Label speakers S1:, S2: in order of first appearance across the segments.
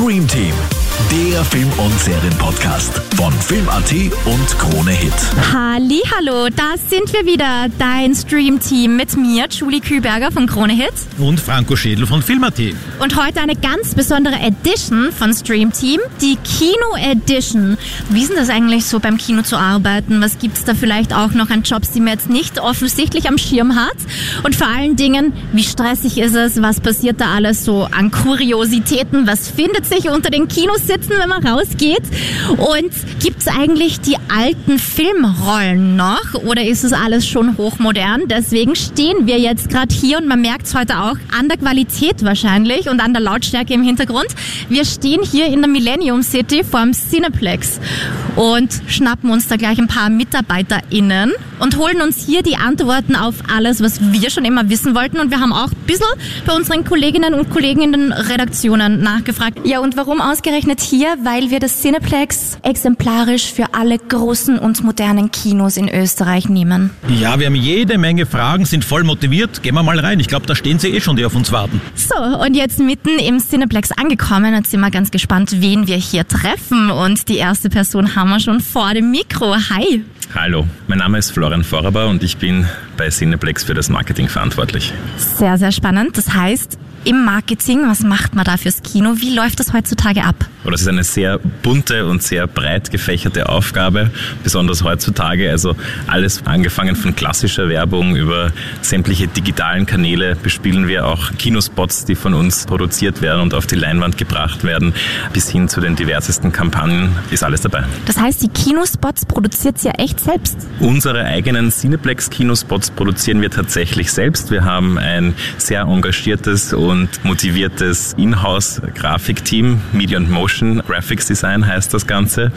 S1: Stream Team, der Film- und Serienpodcast von Film.at und Krone Hit.
S2: Hallo, da sind wir wieder, dein Stream-Team mit mir, Julie Kühlberger von Krone Hit.
S3: Und Franco Schädel von Film.at.
S2: Und heute eine ganz besondere Edition von Stream Team, die Kino Edition. Wie ist denn das eigentlich so beim Kino zu arbeiten? Was gibt's da vielleicht auch noch an Jobs, die man jetzt nicht offensichtlich am Schirm hat? Und vor allen Dingen, wie stressig ist es? Was passiert da alles so an Kuriositäten? Was findet sich unter den Kinositzen, wenn man rausgeht? Und gibt's eigentlich die alten Filmrollen noch? Oder ist es alles schon hochmodern? Deswegen stehen wir jetzt gerade hier und man merkt's heute auch an der Qualität wahrscheinlich und an der Lautstärke im Hintergrund. Wir stehen hier in der Millennium City vorm Cineplex und schnappen uns da gleich ein paar MitarbeiterInnen und holen uns hier die Antworten auf alles, was wir schon immer wissen wollten. Und wir haben auch ein bisschen bei unseren Kolleginnen und Kollegen in den Redaktionen nachgefragt. Ja, und warum ausgerechnet hier? Weil wir das Cineplex exemplarisch für alle großen und modernen Kinos in Österreich nehmen.
S3: Ja, wir haben jede Menge Fragen, sind voll motiviert. Gehen wir mal rein. Ich glaube, da stehen sie eh schon, die auf uns warten.
S2: So, und jetzt mitten im Cineplex angekommen. Jetzt sind wir ganz gespannt, wen wir hier treffen. Und die erste Person haben wir schon vor dem Mikro. Hi.
S4: Hallo, mein Name ist Florian Vorraber und ich bin bei Cineplex für das Marketing verantwortlich.
S2: Sehr, sehr spannend. Das heißt, im Marketing, was macht man da fürs Kino? Wie läuft das heutzutage ab?
S4: Das ist eine sehr bunte und sehr breit gefächerte Aufgabe, besonders heutzutage. Also alles angefangen von klassischer Werbung über sämtliche digitalen Kanäle bespielen wir auch Kinospots, die von uns produziert werden und auf die Leinwand gebracht werden, bis hin zu den diversesten Kampagnen ist alles dabei.
S2: Das heißt, die Kinospots produziert ihr echt selbst?
S4: Unsere eigenen Cineplex-Kinospots produzieren wir tatsächlich selbst. Wir haben ein sehr engagiertes und motiviertes Inhouse-Grafikteam, Media and Motion Graphics Design heißt das Ganze.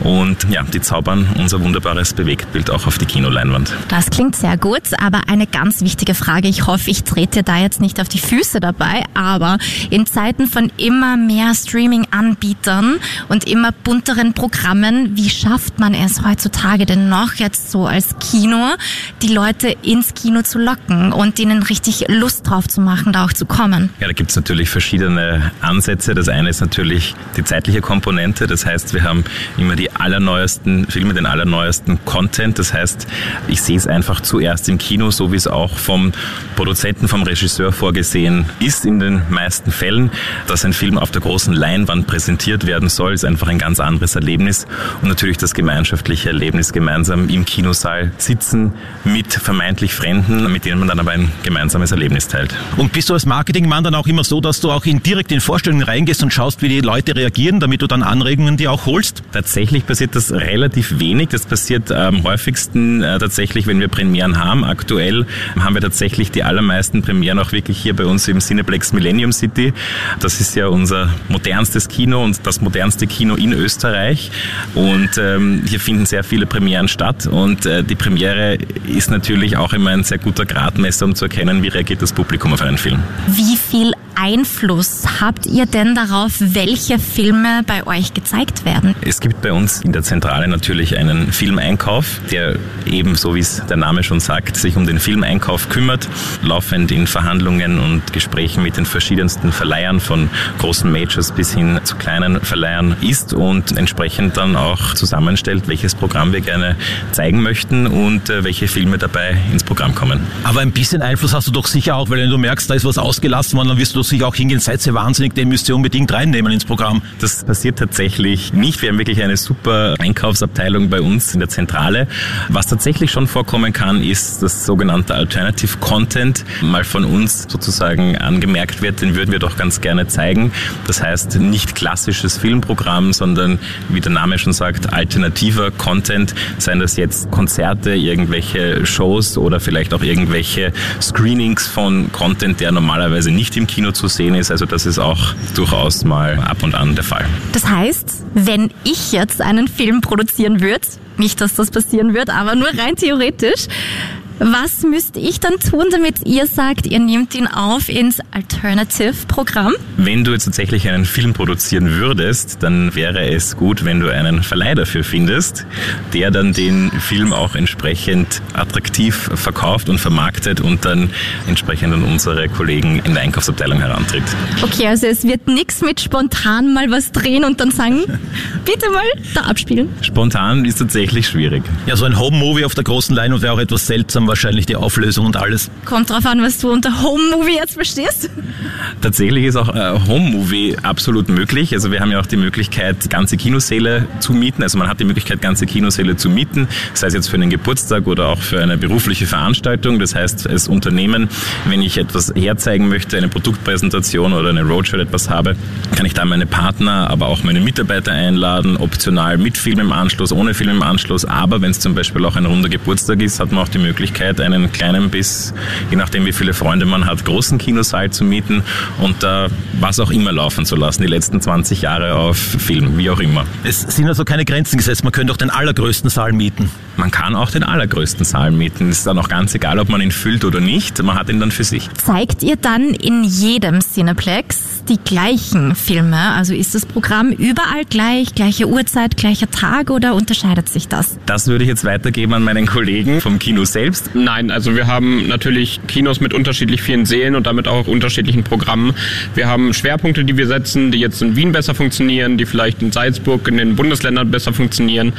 S4: Und ja, die zaubern unser wunderbares Bewegtbild auch auf die Kinoleinwand.
S2: Das klingt sehr gut, aber eine ganz wichtige Frage. Ich hoffe, ich trete da jetzt nicht auf die Füße dabei, aber in Zeiten von immer mehr Streaming-Anbietern und immer bunteren Programmen, wie schafft man es heutzutage denn noch jetzt so als Kino, die Leute ins Kino zu locken und ihnen richtig Lust drauf zu machen, da auch zu kommen?
S4: Ja, da gibt es natürlich verschiedene Ansätze. Das eine ist natürlich die zeitliche Komponente. Das heißt, wir haben immer die allerneuesten Filme, den allerneuesten Content. Das heißt, ich sehe es einfach zuerst im Kino, so wie es auch vom Produzenten, vom Regisseur vorgesehen ist in den meisten Fällen. Dass ein Film auf der großen Leinwand präsentiert werden soll, ist einfach ein ganz anderes Erlebnis. Und natürlich das gemeinschaftliche Erlebnis, gemeinsam im Kinosaal sitzen mit vermeintlich Fremden, mit denen man dann aber ein gemeinsames Erlebnis teilt.
S3: Und bist du als Marketingmann dann auch immer so, dass du auch in direkt in Vorstellungen reingehst und schaust, wie die Leute reagieren, damit du dann Anregungen dir auch holst?
S4: Tatsächlich passiert das relativ wenig. Das passiert am häufigsten äh, tatsächlich, wenn wir Premieren haben. Aktuell haben wir tatsächlich die allermeisten Premieren auch wirklich hier bei uns im Cineplex Millennium City. Das ist ja unser modernstes Kino und das modernste Kino in Österreich. Und ähm, hier finden sehr viele Premieren statt. Und äh, die Premiere ist natürlich auch immer ein sehr guter Gradmesser, um zu erkennen, wie reagiert das Publikum auf einen Film.
S2: Wie viel Einfluss habt ihr denn darauf, welche Filme bei euch gezeigt werden?
S4: Es gibt bei uns in der Zentrale natürlich einen Filmeinkauf, der eben, so wie es der Name schon sagt, sich um den Filmeinkauf kümmert, laufend in Verhandlungen und Gesprächen mit den verschiedensten Verleihern von großen Majors bis hin zu kleinen Verleihern ist und entsprechend dann auch zusammenstellt, welches Programm wir gerne zeigen möchten und äh, welche Filme dabei ins Programm kommen.
S3: Aber ein bisschen Einfluss hast du doch sicher auch, weil wenn du merkst, da ist was ausgelassen worden, dann wirst du sicher auch hingehen, seid ihr wahnsinnig, den müsst ihr unbedingt reinnehmen ins Programm.
S4: Das passiert tatsächlich nicht. Wir haben wirklich eine super Einkaufsabteilung bei uns in der Zentrale. Was tatsächlich schon vorkommen kann, ist, dass sogenannte Alternative Content mal von uns sozusagen angemerkt wird. Den würden wir doch ganz gerne zeigen. Das heißt, nicht klassisches Filmprogramm, sondern wie der Name schon sagt, alternativer Content. Seien das jetzt Konzerte, irgendwelche Shows oder vielleicht auch irgendwelche Screenings von Content, der normalerweise nicht im Kino zu sehen ist. Also das ist auch durchaus mal ab und an der Fall.
S2: Das heißt, wenn ich jetzt einen Film produzieren würde, nicht, dass das passieren wird, aber nur rein theoretisch, Was müsste ich dann tun, damit ihr sagt, ihr nehmt ihn auf ins Alternative-Programm?
S4: Wenn du jetzt tatsächlich einen Film produzieren würdest, dann wäre es gut, wenn du einen Verleih dafür findest, der dann den Film auch entsprechend attraktiv verkauft und vermarktet und dann entsprechend an unsere Kollegen in der Einkaufsabteilung herantritt.
S2: Okay, also es wird nichts mit spontan mal was drehen und dann sagen, bitte mal da abspielen.
S4: Spontan ist tatsächlich schwierig.
S3: Ja, so ein Home-Movie auf der großen Leinwand wäre auch etwas seltsam, wahrscheinlich die Auflösung und alles.
S2: Kommt drauf an, was du unter Home-Movie jetzt verstehst.
S4: Tatsächlich ist auch äh, Home-Movie absolut möglich. Also wir haben ja auch die Möglichkeit, ganze Kinosäle zu mieten. Also man hat die Möglichkeit, ganze Kinosäle zu mieten, sei es jetzt für einen Geburtstag oder auch für eine berufliche Veranstaltung. Das heißt, als Unternehmen, wenn ich etwas herzeigen möchte, eine Produktpräsentation oder eine Roadshow etwas habe, kann ich da meine Partner, aber auch meine Mitarbeiter einladen, optional mit Film im Anschluss, ohne Film im Anschluss. Aber wenn es zum Beispiel auch ein runder Geburtstag ist, hat man auch die Möglichkeit, einen kleinen bis, je nachdem wie viele Freunde man hat, großen Kinosaal zu mieten und da was auch immer laufen zu lassen, die letzten 20 Jahre auf Film, wie auch immer.
S3: Es sind also keine Grenzen gesetzt, man könnte auch den allergrößten Saal mieten.
S4: Man kann auch den allergrößten Saal mieten. Es ist dann auch ganz egal, ob man ihn füllt oder nicht. Man hat ihn dann für sich.
S2: Zeigt ihr dann in jedem Cineplex die gleichen Filme? Also ist das Programm überall gleich, gleiche Uhrzeit, gleicher Tag oder unterscheidet sich das?
S4: Das würde ich jetzt weitergeben an meinen Kollegen vom Kino selbst.
S5: Nein, also wir haben natürlich Kinos mit unterschiedlich vielen Sälen und damit auch unterschiedlichen Programmen. Wir haben Schwerpunkte, die wir setzen, die jetzt in Wien besser funktionieren, die vielleicht in Salzburg in den Bundesländern besser funktionieren.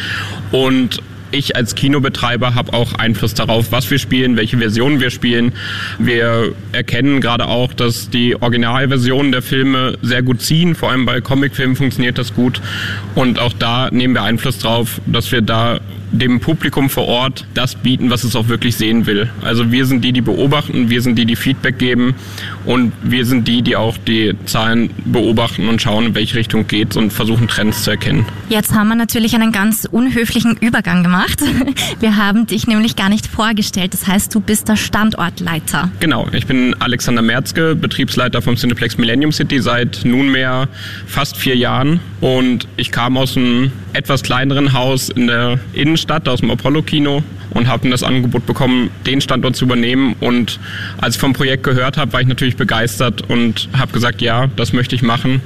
S5: Und ich als Kinobetreiber habe auch Einfluss darauf, was wir spielen, welche Versionen wir spielen. Wir erkennen gerade auch, dass die Originalversionen der Filme sehr gut ziehen. Vor allem bei Comicfilmen funktioniert das gut. Und auch da nehmen wir Einfluss drauf, dass wir da dem Publikum vor Ort das bieten, was es auch wirklich sehen will. Also wir sind die, die beobachten, wir sind die, die Feedback geben und wir sind die, die auch die Zahlen beobachten und schauen, in welche Richtung geht und versuchen Trends zu erkennen.
S2: Jetzt haben wir natürlich einen ganz unhöflichen Übergang gemacht. Wir haben dich nämlich gar nicht vorgestellt. Das heißt, du bist der Standortleiter.
S5: Genau, ich bin Alexander Merzke, Betriebsleiter vom Cineplex Millennium City seit nunmehr fast vier Jahren und ich kam aus einem etwas kleineren Haus in der Innenstadt, aus dem Apollo-Kino und habe das Angebot bekommen, den Standort zu übernehmen. Und als ich vom Projekt gehört habe, war ich natürlich begeistert und habe gesagt, ja, das möchte ich machen.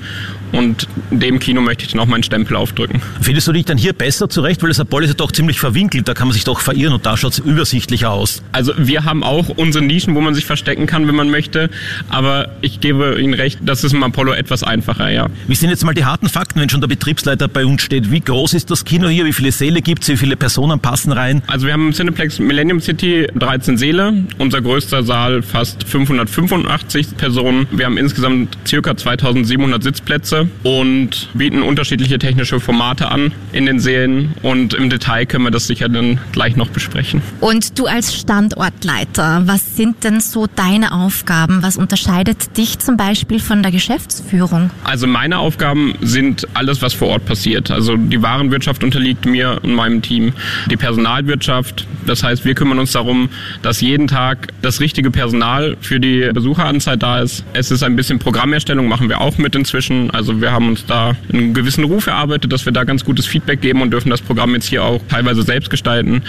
S5: Und dem Kino möchte ich dann auch meinen Stempel aufdrücken.
S3: Findest du dich dann hier besser zurecht? Weil das Apollo ist ja doch ziemlich verwinkelt, da kann man sich doch verirren und da schaut es übersichtlicher aus.
S5: Also wir haben auch unsere Nischen, wo man sich verstecken kann, wenn man möchte. Aber ich gebe Ihnen recht, das ist im Apollo etwas einfacher, ja.
S3: Wie sind jetzt mal die harten Fakten, wenn schon der Betriebsleiter bei uns steht? Wie groß ist das Kino hier? Wie viele Säle gibt es? Wie viele Personen passen rein?
S5: Also wir haben Cineplex Millennium City 13 Säle. Unser größter Saal fast 585 Personen. Wir haben insgesamt circa 2700 Sitzplätze und bieten unterschiedliche technische Formate an in den Sälen. Und im Detail können wir das sicher dann gleich noch besprechen.
S2: Und du als Standortleiter, was sind denn so deine Aufgaben? Was unterscheidet dich zum Beispiel von der Geschäftsführung?
S5: Also meine Aufgaben sind alles, was vor Ort passiert. Also die Warenwirtschaft unterliegt mir und meinem Team. Die Personalwirtschaft, das heißt, wir kümmern uns darum, dass jeden Tag das richtige Personal für die Besucheranzahl da ist. Es ist ein bisschen Programmerstellung, machen wir auch mit inzwischen. Also wir haben uns da einen gewissen Ruf erarbeitet, dass wir da ganz gutes Feedback geben und dürfen das Programm jetzt hier auch teilweise selbst gestalten.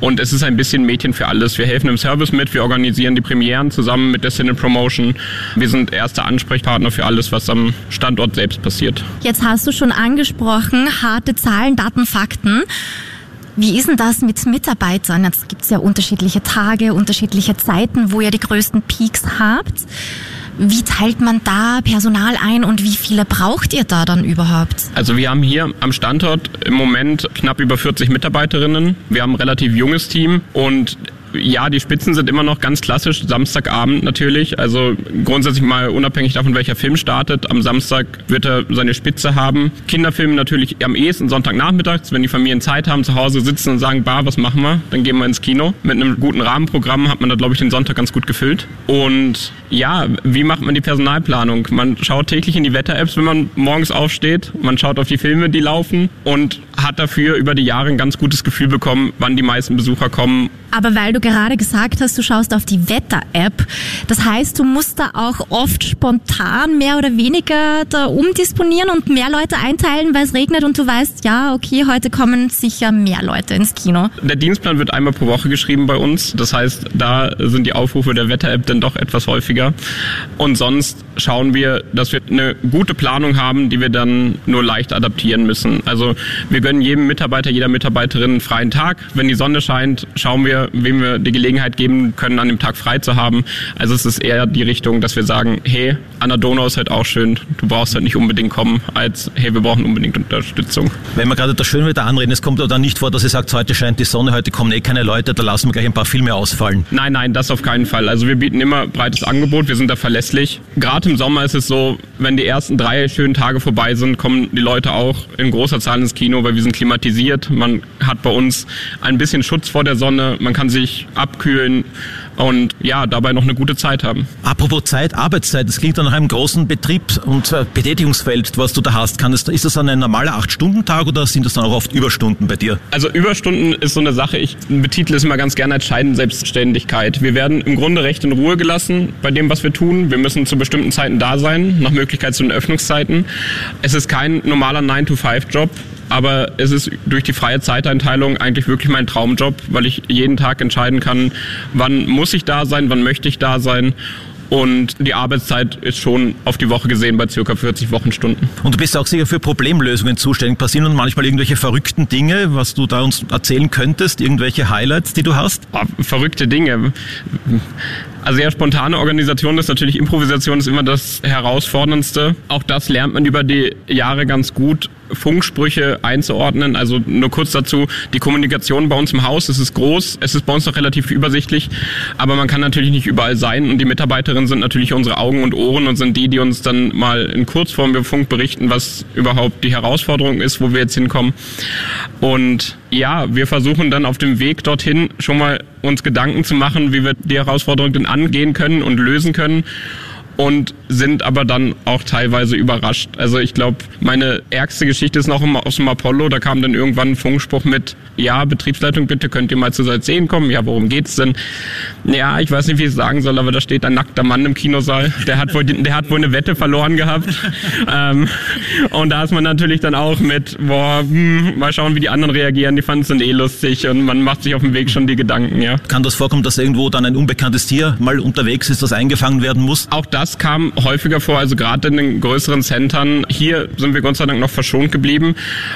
S5: Und es ist ein bisschen Mädchen für alles. Wir helfen im Service mit, wir organisieren die Premieren zusammen mit der Cine Promotion. Wir sind erster Ansprechpartner für alles, was am Standort selbst passiert.
S2: Jetzt hast du schon angesprochen, harte Zahlen, Daten, Fakten. Wie ist denn das mit Mitarbeitern? Jetzt gibt es ja unterschiedliche Tage, unterschiedliche Zeiten, wo ihr die größten Peaks habt. Wie teilt man da Personal ein und wie viele braucht ihr da dann überhaupt?
S5: Also wir haben hier am Standort im Moment knapp über 40 Mitarbeiterinnen. Wir haben ein relativ junges Team und ja, die Spitzen sind immer noch ganz klassisch, Samstagabend natürlich. Also grundsätzlich mal unabhängig davon, welcher Film startet. Am Samstag wird er seine Spitze haben. Kinderfilme natürlich am ehesten Sonntagnachmittags, wenn die Familien Zeit haben, zu Hause sitzen und sagen, Bar, was machen wir? Dann gehen wir ins Kino. Mit einem guten Rahmenprogramm hat man da, glaube ich, den Sonntag ganz gut gefüllt. Und ja, wie macht man die Personalplanung? Man schaut täglich in die Wetter-Apps, wenn man morgens aufsteht. Man schaut auf die Filme, die laufen und hat dafür über die Jahre ein ganz gutes Gefühl bekommen, wann die meisten Besucher kommen
S2: Aber weil du gerade gesagt hast, du schaust auf die Wetter-App, das heißt, du musst da auch oft spontan mehr oder weniger da umdisponieren und mehr Leute einteilen, weil es regnet und du weißt, ja, okay, heute kommen sicher mehr Leute ins Kino.
S5: Der Dienstplan wird einmal pro Woche geschrieben bei uns. Das heißt, da sind die Aufrufe der Wetter-App dann doch etwas häufiger. Und sonst schauen wir, dass wir eine gute Planung haben, die wir dann nur leicht adaptieren müssen. Also wir gönnen jedem Mitarbeiter, jeder Mitarbeiterin einen freien Tag. Wenn die Sonne scheint, schauen wir, wem wir die Gelegenheit geben können, an dem Tag frei zu haben. Also es ist eher die Richtung, dass wir sagen, hey, an der Donau ist halt auch schön. Du brauchst halt nicht unbedingt kommen, als hey, wir brauchen unbedingt Unterstützung.
S3: Wenn wir gerade das Schönwetter anreden, es kommt dann nicht vor, dass ihr sagt, heute scheint die Sonne, heute kommen eh keine Leute, da lassen wir gleich ein paar Filme ausfallen.
S5: Nein, nein, das auf keinen Fall. Also wir bieten immer breites Angebot, wir sind da verlässlich. Gerade im Sommer ist es so, wenn die ersten drei schönen Tage vorbei sind, kommen die Leute auch in großer Zahl ins Kino, weil wir sind klimatisiert. Man hat bei uns ein bisschen Schutz vor der Sonne, man kann sich abkühlen und ja, dabei noch eine gute Zeit haben.
S3: Apropos Zeit, Arbeitszeit, das klingt dann nach einem großen Betrieb und äh, Betätigungsfeld, was du da hast. Kann das, ist das dann ein normaler Acht-Stunden-Tag oder sind das dann auch oft Überstunden bei dir?
S5: Also Überstunden ist so eine Sache, ich betitle es immer ganz gerne als Scheidenselbstständigkeit. Wir werden im Grunde recht in Ruhe gelassen bei dem, was wir tun. Wir müssen zu bestimmten Zeiten da sein, nach Möglichkeit zu den Öffnungszeiten. Es ist kein normaler 9-to-5-Job aber es ist durch die freie Zeiteinteilung eigentlich wirklich mein Traumjob, weil ich jeden Tag entscheiden kann, wann muss ich da sein, wann möchte ich da sein. Und die Arbeitszeit ist schon auf die Woche gesehen bei circa 40 Wochenstunden.
S3: Und du bist auch sicher für Problemlösungen zuständig. Passieren dann manchmal irgendwelche verrückten Dinge, was du da uns erzählen könntest? Irgendwelche Highlights, die du hast?
S5: Oh, verrückte Dinge. Also ja, spontane Organisation ist natürlich Improvisation ist immer das herausforderndste. Auch das lernt man über die Jahre ganz gut, Funksprüche einzuordnen. Also nur kurz dazu, die Kommunikation bei uns im Haus, es ist groß, es ist bei uns noch relativ übersichtlich, aber man kann natürlich nicht überall sein und die Mitarbeiterinnen sind natürlich unsere Augen und Ohren und sind die, die uns dann mal in Kurzform über Funk berichten, was überhaupt die Herausforderung ist, wo wir jetzt hinkommen. Und ja, wir versuchen dann auf dem Weg dorthin schon mal uns Gedanken zu machen, wie wir die Herausforderung denn angehen können und lösen können und sind aber dann auch teilweise überrascht. Also ich glaube, meine ärgste Geschichte ist noch aus dem Apollo. Da kam dann irgendwann ein Funkspruch mit, ja, Betriebsleitung, bitte könnt ihr mal zu Seite 10 kommen. Ja, worum geht's denn? Ja, ich weiß nicht, wie ich es sagen soll, aber da steht ein nackter Mann im Kinosaal. Der hat wohl, der hat wohl eine Wette verloren gehabt. ähm, und da ist man natürlich dann auch mit, boah, hm, mal schauen, wie die anderen reagieren. Die fanden es dann eh lustig und man macht sich auf dem Weg schon die Gedanken, ja.
S3: Kann das vorkommen, dass irgendwo dann ein unbekanntes Tier mal unterwegs ist, das eingefangen werden muss?
S5: Auch das kam häufiger vor, also gerade in den größeren Centern. Hier sind wir Gott sei Dank noch verschont geblieben.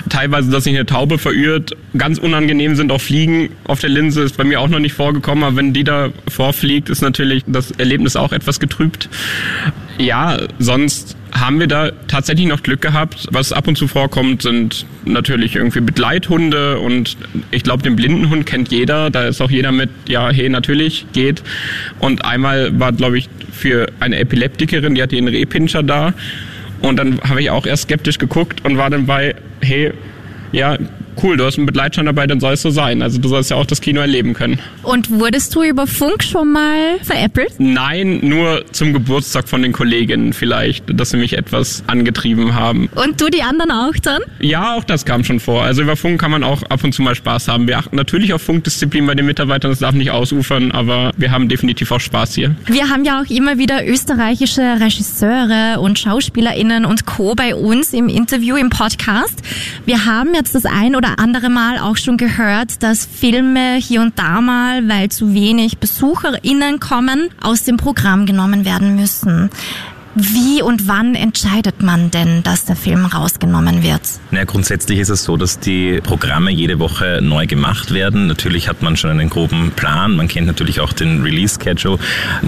S5: Teilweise, dass sich eine Taube verirrt. Ganz unangenehm sind auch Fliegen auf der Linse, ist bei mir auch noch nicht vorgekommen, aber wenn die da vorfliegt, ist natürlich das Erlebnis auch etwas getrübt. Ja, sonst haben wir da tatsächlich noch Glück gehabt. Was ab und zu vorkommt, sind natürlich irgendwie Begleithunde und ich glaube, den Blindenhund kennt jeder. Da ist auch jeder mit, ja, hey, natürlich, geht. Und einmal war, glaube ich, für eine Epileptikerin, die hatte ihren Rehpinscher da. Und dann habe ich auch erst skeptisch geguckt und war dann bei, hey, ja, cool, du hast einen Begleitschein dabei, dann soll es so sein. Also du sollst ja auch das Kino erleben können.
S2: Und wurdest du über Funk schon mal veräppelt?
S5: Nein, nur zum Geburtstag von den Kolleginnen vielleicht, dass sie mich etwas angetrieben haben.
S2: Und du die anderen auch dann?
S5: Ja, auch das kam schon vor. Also über Funk kann man auch ab und zu mal Spaß haben. Wir achten natürlich auf Funkdisziplin bei den Mitarbeitern, das darf nicht ausufern, aber wir haben definitiv auch Spaß hier.
S2: Wir haben ja auch immer wieder österreichische Regisseure und SchauspielerInnen und Co. bei uns im Interview, im Podcast. Wir haben jetzt das ein oder andere Mal auch schon gehört, dass Filme hier und da mal, weil zu wenig BesucherInnen kommen, aus dem Programm genommen werden müssen. Wie und wann entscheidet man denn, dass der Film rausgenommen wird?
S4: Na, grundsätzlich ist es so, dass die Programme jede Woche neu gemacht werden. Natürlich hat man schon einen groben Plan. Man kennt natürlich auch den Release-Schedule.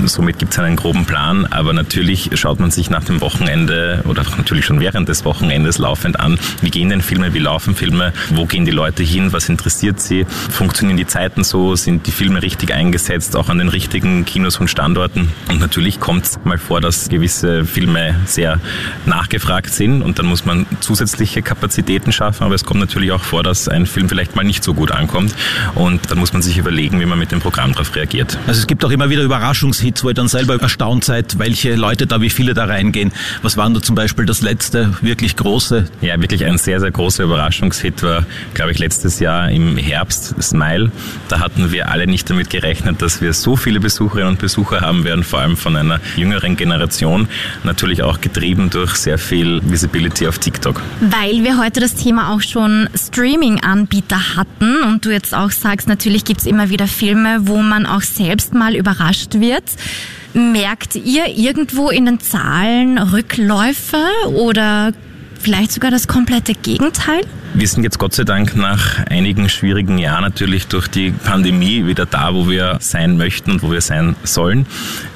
S4: Somit gibt es einen groben Plan. Aber natürlich schaut man sich nach dem Wochenende oder natürlich schon während des Wochenendes laufend an, wie gehen denn Filme, wie laufen Filme, wo gehen die Leute hin, was interessiert sie, funktionieren die Zeiten so, sind die Filme richtig eingesetzt, auch an den richtigen Kinos und Standorten. Und natürlich kommt es mal vor, dass gewisse Filme sehr nachgefragt sind und dann muss man zusätzliche Kapazitäten schaffen. Aber es kommt natürlich auch vor, dass ein Film vielleicht mal nicht so gut ankommt und dann muss man sich überlegen, wie man mit dem Programm darauf reagiert.
S3: Also es gibt auch immer wieder Überraschungshits, wo ihr dann selber erstaunt seid, welche Leute da, wie viele da reingehen. Was war da zum Beispiel das letzte wirklich große?
S4: Ja, wirklich ein sehr, sehr großer Überraschungshit war, glaube ich, letztes Jahr im Herbst, Smile. Da hatten wir alle nicht damit gerechnet, dass wir so viele Besucherinnen und Besucher haben werden, vor allem von einer jüngeren Generation. Natürlich auch getrieben durch sehr viel Visibility auf TikTok.
S2: Weil wir heute das Thema auch schon Streaming-Anbieter hatten und du jetzt auch sagst, natürlich gibt es immer wieder Filme, wo man auch selbst mal überrascht wird. Merkt ihr irgendwo in den Zahlen Rückläufe oder vielleicht sogar das komplette Gegenteil?
S4: Wir sind jetzt Gott sei Dank nach einigen schwierigen Jahren natürlich durch die Pandemie wieder da, wo wir sein möchten und wo wir sein sollen.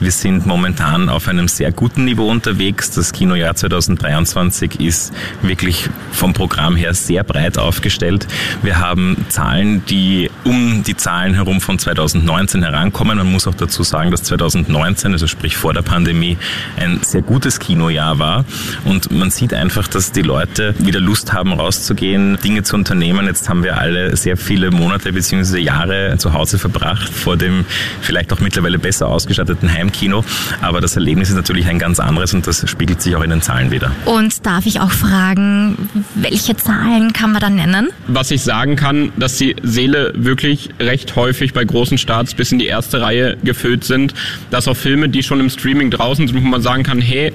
S4: Wir sind momentan auf einem sehr guten Niveau unterwegs. Das Kinojahr 2023 ist wirklich vom Programm her sehr breit aufgestellt. Wir haben Zahlen, die um die Zahlen herum von 2019 herankommen. Man muss auch dazu sagen, dass 2019, also sprich vor der Pandemie, ein sehr gutes Kinojahr war. Und man sieht einfach, dass die Leute wieder Lust haben, rauszugehen, Dinge zu unternehmen. Jetzt haben wir alle sehr viele Monate bzw. Jahre zu Hause verbracht vor dem vielleicht auch mittlerweile besser ausgestatteten Heimkino. Aber das Erlebnis ist natürlich ein ganz anderes und das spiegelt sich auch in den Zahlen wieder.
S2: Und darf ich auch fragen, welche Zahlen kann man da nennen?
S5: Was ich sagen kann, dass die Seele wirklich recht häufig bei großen Starts bis in die erste Reihe gefüllt sind. Dass auch Filme, die schon im Streaming draußen sind, wo man sagen kann, hey,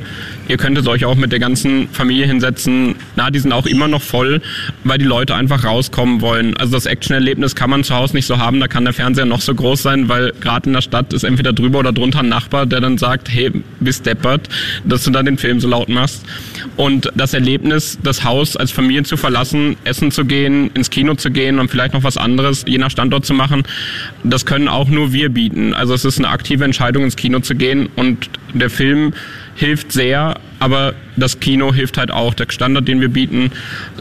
S5: ihr könntet euch auch mit der ganzen Familie hinsetzen. Na, die sind auch immer noch voll weil die Leute einfach rauskommen wollen. Also das Action-Erlebnis kann man zu Hause nicht so haben, da kann der Fernseher noch so groß sein, weil gerade in der Stadt ist entweder drüber oder drunter ein Nachbar, der dann sagt, hey, bist deppert, dass du da den Film so laut machst. Und das Erlebnis, das Haus als Familie zu verlassen, essen zu gehen, ins Kino zu gehen und vielleicht noch was anderes je nach Standort zu machen, das können auch nur wir bieten. Also es ist eine aktive Entscheidung, ins Kino zu gehen und der Film hilft sehr, aber das Kino hilft halt auch. Der Standard, den wir bieten,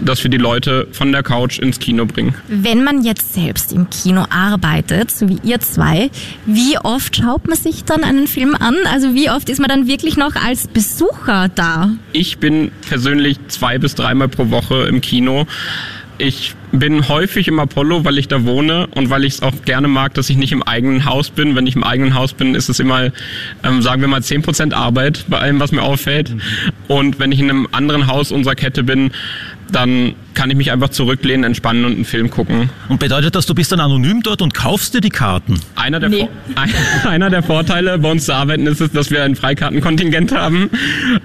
S5: dass wir die Leute von der Couch ins Kino bringen.
S2: Wenn man jetzt selbst im Kino arbeitet, so wie ihr zwei, wie oft schaut man sich dann einen Film an? Also wie oft ist man dann wirklich noch als Besucher da?
S5: Ich bin persönlich zwei bis dreimal pro Woche im Kino. Ich bin häufig im Apollo, weil ich da wohne und weil ich es auch gerne mag, dass ich nicht im eigenen Haus bin. Wenn ich im eigenen Haus bin, ist es immer, ähm, sagen wir mal, zehn Prozent Arbeit bei allem, was mir auffällt. Und wenn ich in einem anderen Haus unserer Kette bin, dann kann ich mich einfach zurücklehnen, entspannen und einen Film gucken.
S3: Und bedeutet das, du bist dann anonym dort und kaufst dir die Karten?
S5: Einer der, nee. einer der Vorteile bei uns zu arbeiten ist es, dass wir ein Freikartenkontingent haben.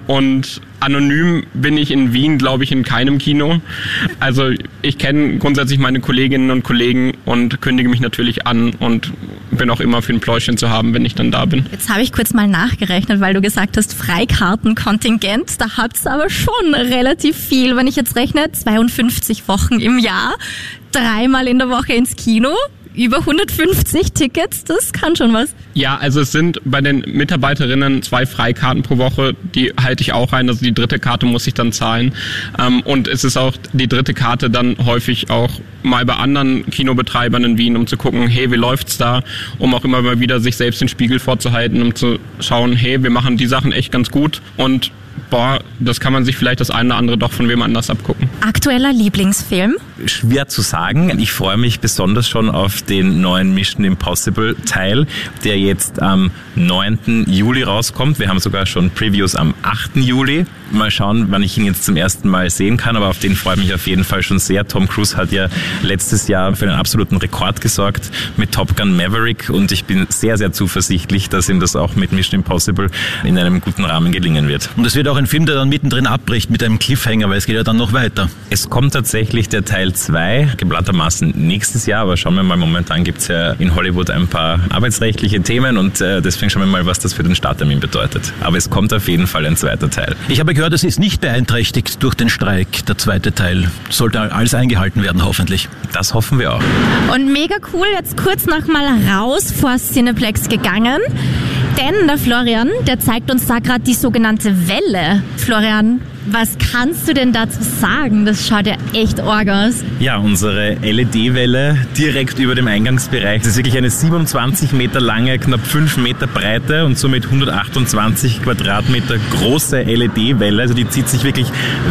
S5: Und anonym bin ich in Wien, glaube ich, in keinem Kino. Also ich kenne grundsätzlich meine Kolleginnen und Kollegen und kündige mich natürlich an und bin auch immer für ein Pläuschen zu haben, wenn ich dann da bin.
S2: Jetzt habe ich kurz mal nachgerechnet, weil du gesagt hast, Freikartenkontingent. Da habt ihr aber schon relativ viel, wenn ich jetzt rechne, 52 Wochen im Jahr, dreimal in der Woche ins Kino über 150 Tickets, das kann schon was.
S5: Ja, also es sind bei den Mitarbeiterinnen zwei Freikarten pro Woche, die halte ich auch ein. Also die dritte Karte muss ich dann zahlen. Ähm, und es ist auch die dritte Karte dann häufig auch mal bei anderen Kinobetreibern in Wien, um zu gucken, hey, wie läuft's da? Um auch immer mal wieder sich selbst den Spiegel vorzuhalten, um zu schauen, hey, wir machen die Sachen echt ganz gut und boah, das kann man sich vielleicht das eine oder andere doch von wem anders abgucken.
S2: Aktueller Lieblingsfilm?
S4: Schwer zu sagen. Ich freue mich besonders schon auf den neuen Mission Impossible Teil, der jetzt am 9. Juli rauskommt. Wir haben sogar schon Previews am 8. Juli. Mal schauen, wann ich ihn jetzt zum ersten Mal sehen kann, aber auf den freue ich mich auf jeden Fall schon sehr. Tom Cruise hat ja letztes Jahr für einen absoluten Rekord gesorgt mit Top Gun Maverick und ich bin sehr, sehr zuversichtlich, dass ihm das auch mit Mission Impossible in einem guten Rahmen gelingen wird.
S3: Und es wird auch ein Film, der dann mittendrin abbricht mit einem Cliffhanger, weil es geht ja dann noch weiter.
S4: Es kommt tatsächlich der Teil 2, geplantermaßen nächstes Jahr, aber schauen wir mal, momentan gibt es ja in Hollywood ein paar arbeitsrechtliche Themen und äh, deswegen schauen wir mal, was das für den Starttermin bedeutet. Aber es kommt auf jeden Fall ein zweiter Teil.
S3: Ich habe gehört, es ist nicht beeinträchtigt durch den Streik, der zweite Teil. Sollte alles eingehalten werden, hoffentlich.
S4: Das hoffen wir auch.
S2: Und mega cool, jetzt kurz noch mal raus vor Cineplex gegangen. Denn der Florian, der zeigt uns da gerade die sogenannte Welle. Florian, Was kannst du denn dazu sagen? Das schaut ja echt arg aus.
S4: Ja, unsere LED-Welle direkt über dem Eingangsbereich. Das ist wirklich eine 27 Meter lange, knapp 5 Meter breite und somit 128 Quadratmeter große LED-Welle. Also die zieht sich wirklich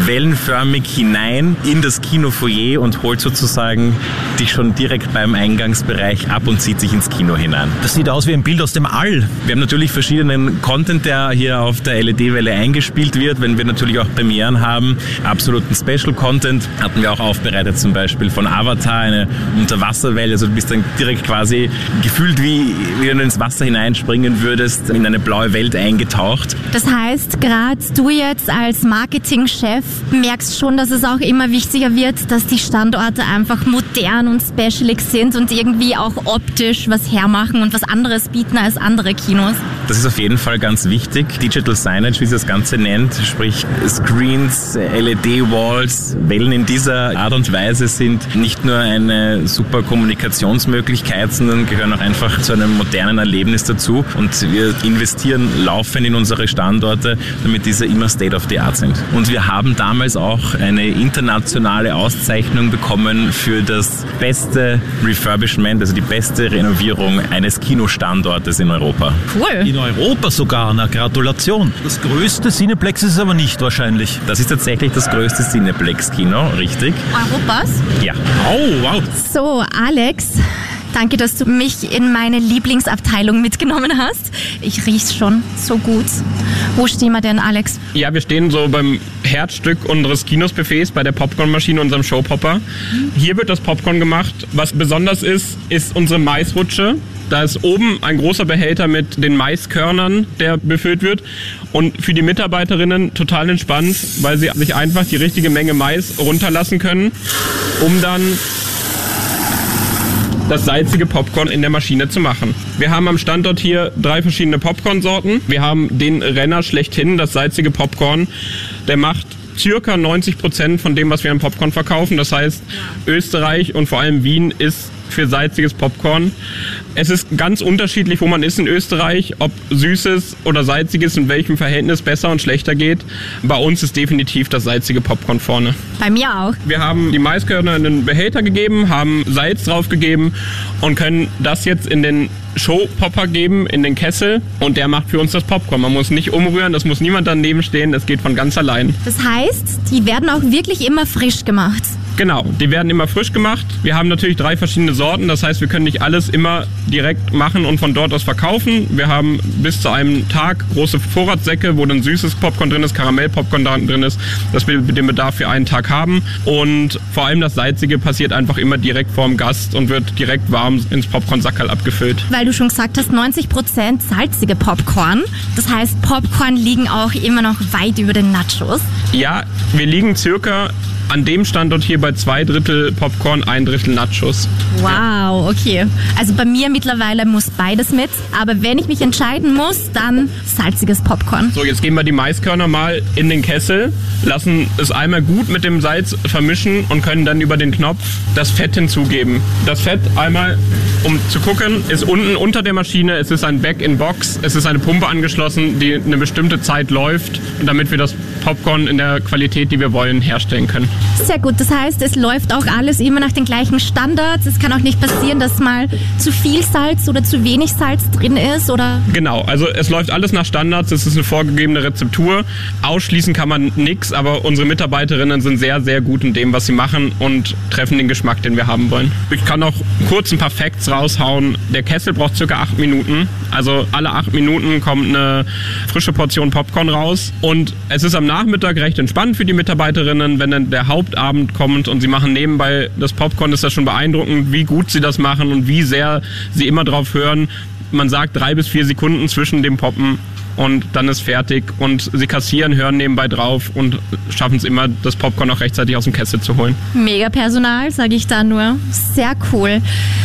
S4: wellenförmig hinein in das Kinofoyer und holt sozusagen dich schon direkt beim Eingangsbereich ab und zieht sich ins Kino hinein.
S3: Das sieht aus wie ein Bild aus dem All.
S4: Wir haben natürlich verschiedenen Content, der hier auf der LED-Welle eingespielt wird, wenn wir natürlich auch Premieren haben. Absoluten Special Content hatten wir auch aufbereitet, zum Beispiel von Avatar, eine Unterwasserwelle. Also du bist dann direkt quasi gefühlt wie, wie wenn du ins Wasser hineinspringen würdest, in eine blaue Welt eingetaucht.
S2: Das heißt, gerade du jetzt als Marketingchef merkst schon, dass es auch immer wichtiger wird, dass die Standorte einfach modern und specialig sind und irgendwie auch optisch was hermachen und was anderes bieten als andere Kinos.
S4: Das ist auf jeden Fall ganz wichtig. Digital Signage, wie sie das Ganze nennt, sprich Screens, LED-Walls, Wellen in dieser Art und Weise sind nicht nur eine super Kommunikationsmöglichkeit, sondern gehören auch einfach zu einem modernen Erlebnis dazu. Und wir investieren laufend in unsere Standorte, damit diese immer State of the Art sind. Und wir haben damals auch eine internationale Auszeichnung bekommen für das beste Refurbishment, also die beste Renovierung eines Kinostandortes in Europa.
S2: Cool.
S3: In Europa sogar, na Gratulation. Das größte Cineplex ist es aber nicht wahrscheinlich.
S4: Das ist tatsächlich das größte Cineplex-Kino, richtig?
S2: Europas?
S4: Ja.
S3: Oh, wow.
S2: So, Alex. Danke, dass du mich in meine Lieblingsabteilung mitgenommen hast. Ich riech's schon so gut. Wo stehen wir denn, Alex?
S5: Ja, wir stehen so beim Herzstück unseres Kinosbuffets bei der Popcornmaschine, unserem Showpopper. Hier wird das Popcorn gemacht. Was besonders ist, ist unsere Maisrutsche. Da ist oben ein großer Behälter mit den Maiskörnern, der befüllt wird. Und für die Mitarbeiterinnen total entspannt, weil sie sich einfach die richtige Menge Mais runterlassen können, um dann das salzige Popcorn in der Maschine zu machen. Wir haben am Standort hier drei verschiedene Popcornsorten. Wir haben den Renner schlechthin, das salzige Popcorn. Der macht circa 90 Prozent von dem, was wir an Popcorn verkaufen. Das heißt, Österreich und vor allem Wien ist für salziges Popcorn. Es ist ganz unterschiedlich, wo man ist in Österreich, ob süßes oder salziges in welchem Verhältnis besser und schlechter geht. Bei uns ist definitiv das salzige Popcorn vorne.
S2: Bei mir auch.
S5: Wir haben die Maiskörner in den Behälter gegeben, haben Salz drauf gegeben und können das jetzt in den Showpopper geben, in den Kessel und der macht für uns das Popcorn. Man muss nicht umrühren, das muss niemand daneben stehen, das geht von ganz allein.
S2: Das heißt, die werden auch wirklich immer frisch gemacht.
S5: Genau, die werden immer frisch gemacht. Wir haben natürlich drei verschiedene Sorten, das heißt, wir können nicht alles immer direkt machen und von dort aus verkaufen. Wir haben bis zu einem Tag große Vorratssäcke, wo dann süßes Popcorn drin ist, Karamellpopcorn drin ist, dass wir den Bedarf für einen Tag haben. Und vor allem das Salzige passiert einfach immer direkt vorm Gast und wird direkt warm ins Popcorn-Sackerl abgefüllt.
S2: Weil du schon gesagt hast, 90% salzige Popcorn. Das heißt, Popcorn liegen auch immer noch weit über den Nachos.
S5: Ja, wir liegen circa an dem Standort hier bei zwei Drittel Popcorn, ein Drittel Nachos.
S2: Wow, okay. Also bei mir mittlerweile muss beides mit. Aber wenn ich mich entscheiden muss, dann salziges Popcorn.
S5: So, jetzt geben wir die Maiskörner mal in den Kessel, lassen es einmal gut mit dem Salz vermischen und können dann über den Knopf das Fett hinzugeben. Das Fett einmal, um zu gucken, ist unten unter der Maschine. Es ist ein Back-in-Box. Es ist eine Pumpe angeschlossen, die eine bestimmte Zeit läuft, damit wir das Popcorn in der Qualität, die wir wollen, herstellen können.
S2: Sehr gut. Das heißt, es läuft auch alles immer nach den gleichen Standards. Es kann auch nicht passieren, dass mal zu viel Salz oder zu wenig Salz drin ist, oder?
S5: Genau, also es läuft alles nach Standards. Es ist eine vorgegebene Rezeptur. Ausschließen kann man nichts, aber unsere Mitarbeiterinnen sind sehr, sehr gut in dem, was sie machen und treffen den Geschmack, den wir haben wollen. Ich kann auch kurz ein paar Facts raushauen. Der Kessel braucht circa acht Minuten. Also alle acht Minuten kommt eine frische Portion Popcorn raus. Und es ist am Nachmittag recht entspannt für die Mitarbeiterinnen, wenn dann der Hauptabend kommt und sie machen nebenbei das Popcorn, ist das schon beeindruckend, wie gut sie das machen und wie sehr sie immer drauf hören. Man sagt drei bis vier Sekunden zwischen dem Poppen und dann ist fertig und sie kassieren, hören nebenbei drauf und schaffen es immer, das Popcorn auch rechtzeitig aus dem Kessel zu holen.
S2: Mega Personal, sage ich da nur. Sehr cool.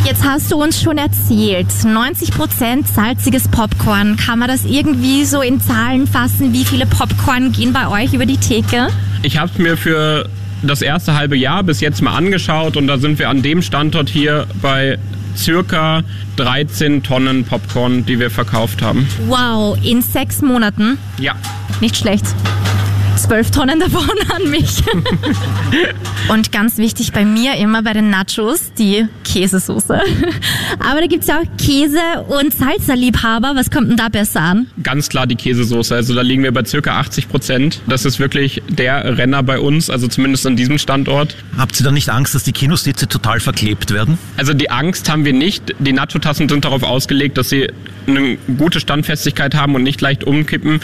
S2: Jetzt hast du uns schon erzählt, 90% salziges Popcorn. Kann man das irgendwie so in Zahlen fassen? Wie viele Popcorn gehen bei euch über die Theke?
S5: Ich habe es mir für das erste halbe Jahr bis jetzt mal angeschaut und da sind wir an dem Standort hier bei circa 13 Tonnen Popcorn, die wir verkauft haben.
S2: Wow, in sechs Monaten?
S5: Ja.
S2: Nicht schlecht. Zwölf Tonnen davon an mich. und ganz wichtig bei mir immer bei den Nachos, die Käsesoße. Aber da gibt's ja auch Käse- und Salsa-Liebhaber. Was kommt denn da besser an?
S5: Ganz klar die Käsesoße. Also da liegen wir bei circa 80 Prozent. Das ist wirklich der Renner bei uns, also zumindest an diesem Standort.
S3: Habt ihr dann nicht Angst, dass die Kinositze total verklebt werden?
S5: Also die Angst haben wir nicht. Die Nacho-Tassen sind darauf ausgelegt, dass sie eine gute Standfestigkeit haben und nicht leicht umkippen.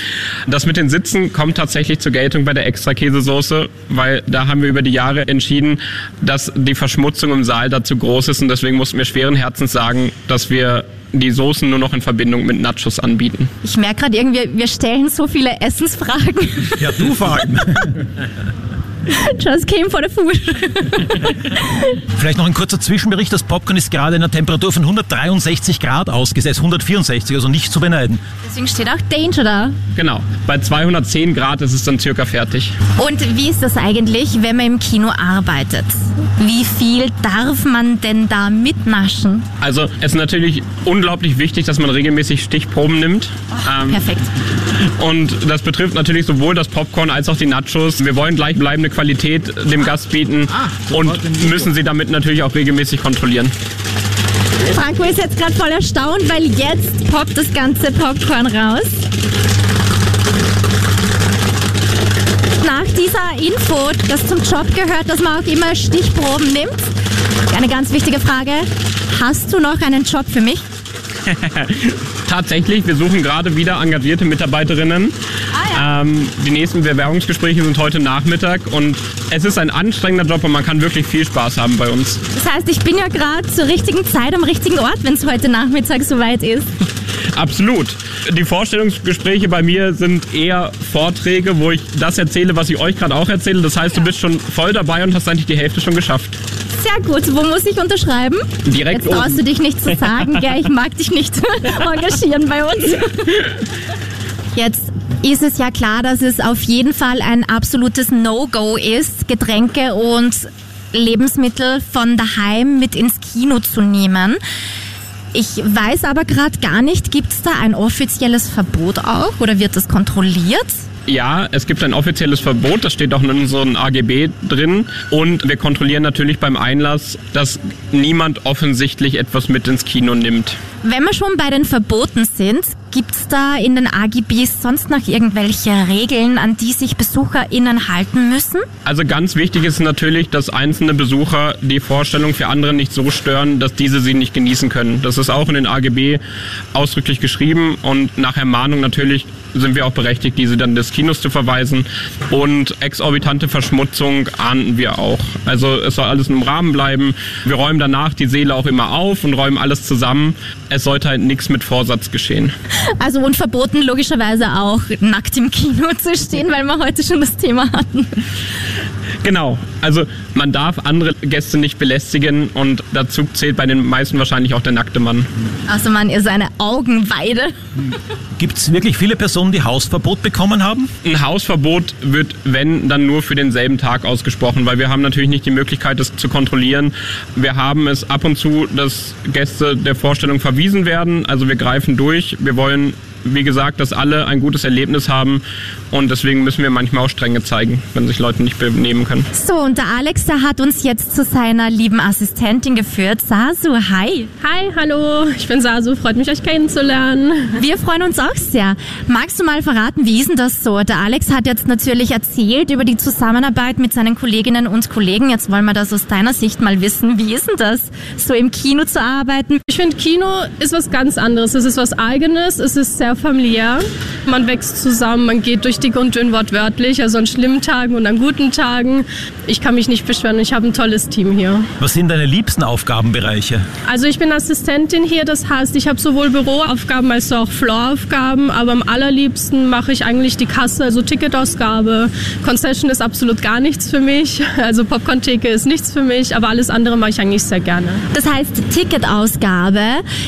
S5: Das mit den Sitzen kommt tatsächlich zur Geltung bei der extra Käsesoße, weil da haben wir über die Jahre entschieden, dass die Verschmutzung im Saal dazu groß ist und deswegen mussten wir schweren Herzens sagen, dass wir die Soßen nur noch in Verbindung mit Nachos anbieten.
S2: Ich merke gerade irgendwie, wir stellen so viele Essensfragen.
S3: Ja, du allem.
S2: Just came for the food.
S3: Vielleicht noch ein kurzer Zwischenbericht. Das Popcorn ist gerade in einer Temperatur von 163 Grad ausgesetzt, 164, also nicht zu beneiden.
S2: Deswegen steht auch Danger da.
S5: Genau. Bei 210 Grad ist es dann circa fertig.
S2: Und wie ist das eigentlich, wenn man im Kino arbeitet? Wie viel darf man denn da mitnaschen?
S5: Also es ist natürlich unglaublich wichtig, dass man regelmäßig Stichproben nimmt. Ähm,
S2: Perfekt.
S5: Und das betrifft natürlich sowohl das Popcorn als auch die Nachos. Wir wollen gleichbleibende Qualität dem Gast bieten und müssen sie damit natürlich auch regelmäßig kontrollieren.
S2: Franco ist jetzt gerade voll erstaunt, weil jetzt poppt das ganze Popcorn raus. Nach dieser Info, das zum Job gehört, dass man auch immer Stichproben nimmt, eine ganz wichtige Frage. Hast du noch einen Job für mich?
S5: Tatsächlich, wir suchen gerade wieder engagierte Mitarbeiterinnen. Ähm, die nächsten Bewerbungsgespräche sind heute Nachmittag und es ist ein anstrengender Job und man kann wirklich viel Spaß haben bei uns.
S2: Das heißt, ich bin ja gerade zur richtigen Zeit am richtigen Ort, wenn es heute Nachmittag soweit ist.
S5: Absolut. Die Vorstellungsgespräche bei mir sind eher Vorträge, wo ich das erzähle, was ich euch gerade auch erzähle. Das heißt, du bist schon voll dabei und hast eigentlich die Hälfte schon geschafft.
S2: Sehr gut. Wo muss ich unterschreiben?
S5: Direkt
S2: Jetzt
S5: oben.
S2: du dich nicht zu sagen, gell? Ich mag dich nicht engagieren bei uns. Jetzt ist es ja klar, dass es auf jeden Fall ein absolutes No-Go ist, Getränke und Lebensmittel von daheim mit ins Kino zu nehmen. Ich weiß aber gerade gar nicht, gibt es da ein offizielles Verbot auch oder wird das kontrolliert?
S5: Ja, es gibt ein offizielles Verbot, das steht auch in unseren AGB drin. Und wir kontrollieren natürlich beim Einlass, dass niemand offensichtlich etwas mit ins Kino nimmt.
S2: Wenn wir schon bei den Verboten sind, gibt's da in den AGBs sonst noch irgendwelche Regeln, an die sich BesucherInnen halten müssen?
S5: Also ganz wichtig ist natürlich, dass einzelne Besucher die Vorstellung für andere nicht so stören, dass diese sie nicht genießen können. Das ist auch in den AGB ausdrücklich geschrieben und nach Ermahnung natürlich sind wir auch berechtigt, diese dann des Kinos zu verweisen. Und exorbitante Verschmutzung ahnden wir auch. Also es soll alles im Rahmen bleiben. Wir räumen danach die Seele auch immer auf und räumen alles zusammen. Es sollte halt nichts mit Vorsatz geschehen.
S2: Also und verboten logischerweise auch nackt im Kino zu stehen, weil wir heute schon das Thema hatten.
S5: Genau. Also man darf andere Gäste nicht belästigen und dazu zählt bei den meisten wahrscheinlich auch der nackte Mann.
S2: Also man ist eine Augenweide.
S3: Gibt es wirklich viele Personen, die Hausverbot bekommen haben?
S5: Ein Hausverbot wird, wenn, dann nur für denselben Tag ausgesprochen, weil wir haben natürlich nicht die Möglichkeit, das zu kontrollieren. Wir haben es ab und zu, dass Gäste der Vorstellung verwiesen werden. Also wir greifen durch. Wir wollen, wie gesagt, dass alle ein gutes Erlebnis haben und deswegen müssen wir manchmal auch Strenge zeigen, wenn sich Leute nicht benehmen können.
S2: So, und der Alex, der hat uns jetzt zu seiner lieben Assistentin geführt. Sasu, hi.
S6: Hi, hallo, ich bin Sasu, freut mich, euch kennenzulernen.
S2: Wir freuen uns auch sehr. Magst du mal verraten, wie ist denn das so? Der Alex hat jetzt natürlich erzählt über die Zusammenarbeit mit seinen Kolleginnen und Kollegen. Jetzt wollen wir das aus deiner Sicht mal wissen. Wie ist denn das, so im Kino zu arbeiten?
S6: Ich finde, Kino ist was ganz anderes. Es ist was Eigenes, es ist sehr familiär. Man wächst zusammen, man geht durch dick und dünn wortwörtlich, also an schlimmen Tagen und an guten Tagen. Ich kann mich nicht beschweren, ich habe ein tolles Team hier.
S3: Was sind deine liebsten Aufgabenbereiche?
S6: Also ich bin Assistentin hier, das heißt, ich habe sowohl Büroaufgaben als auch Flooraufgaben, aber am allerliebsten mache ich eigentlich die Kasse, also Ticketausgabe. Concession ist absolut gar nichts für mich, also Popcorn-Theke ist nichts für mich, aber alles andere mache ich eigentlich sehr gerne.
S2: Das heißt Ticketausgabe.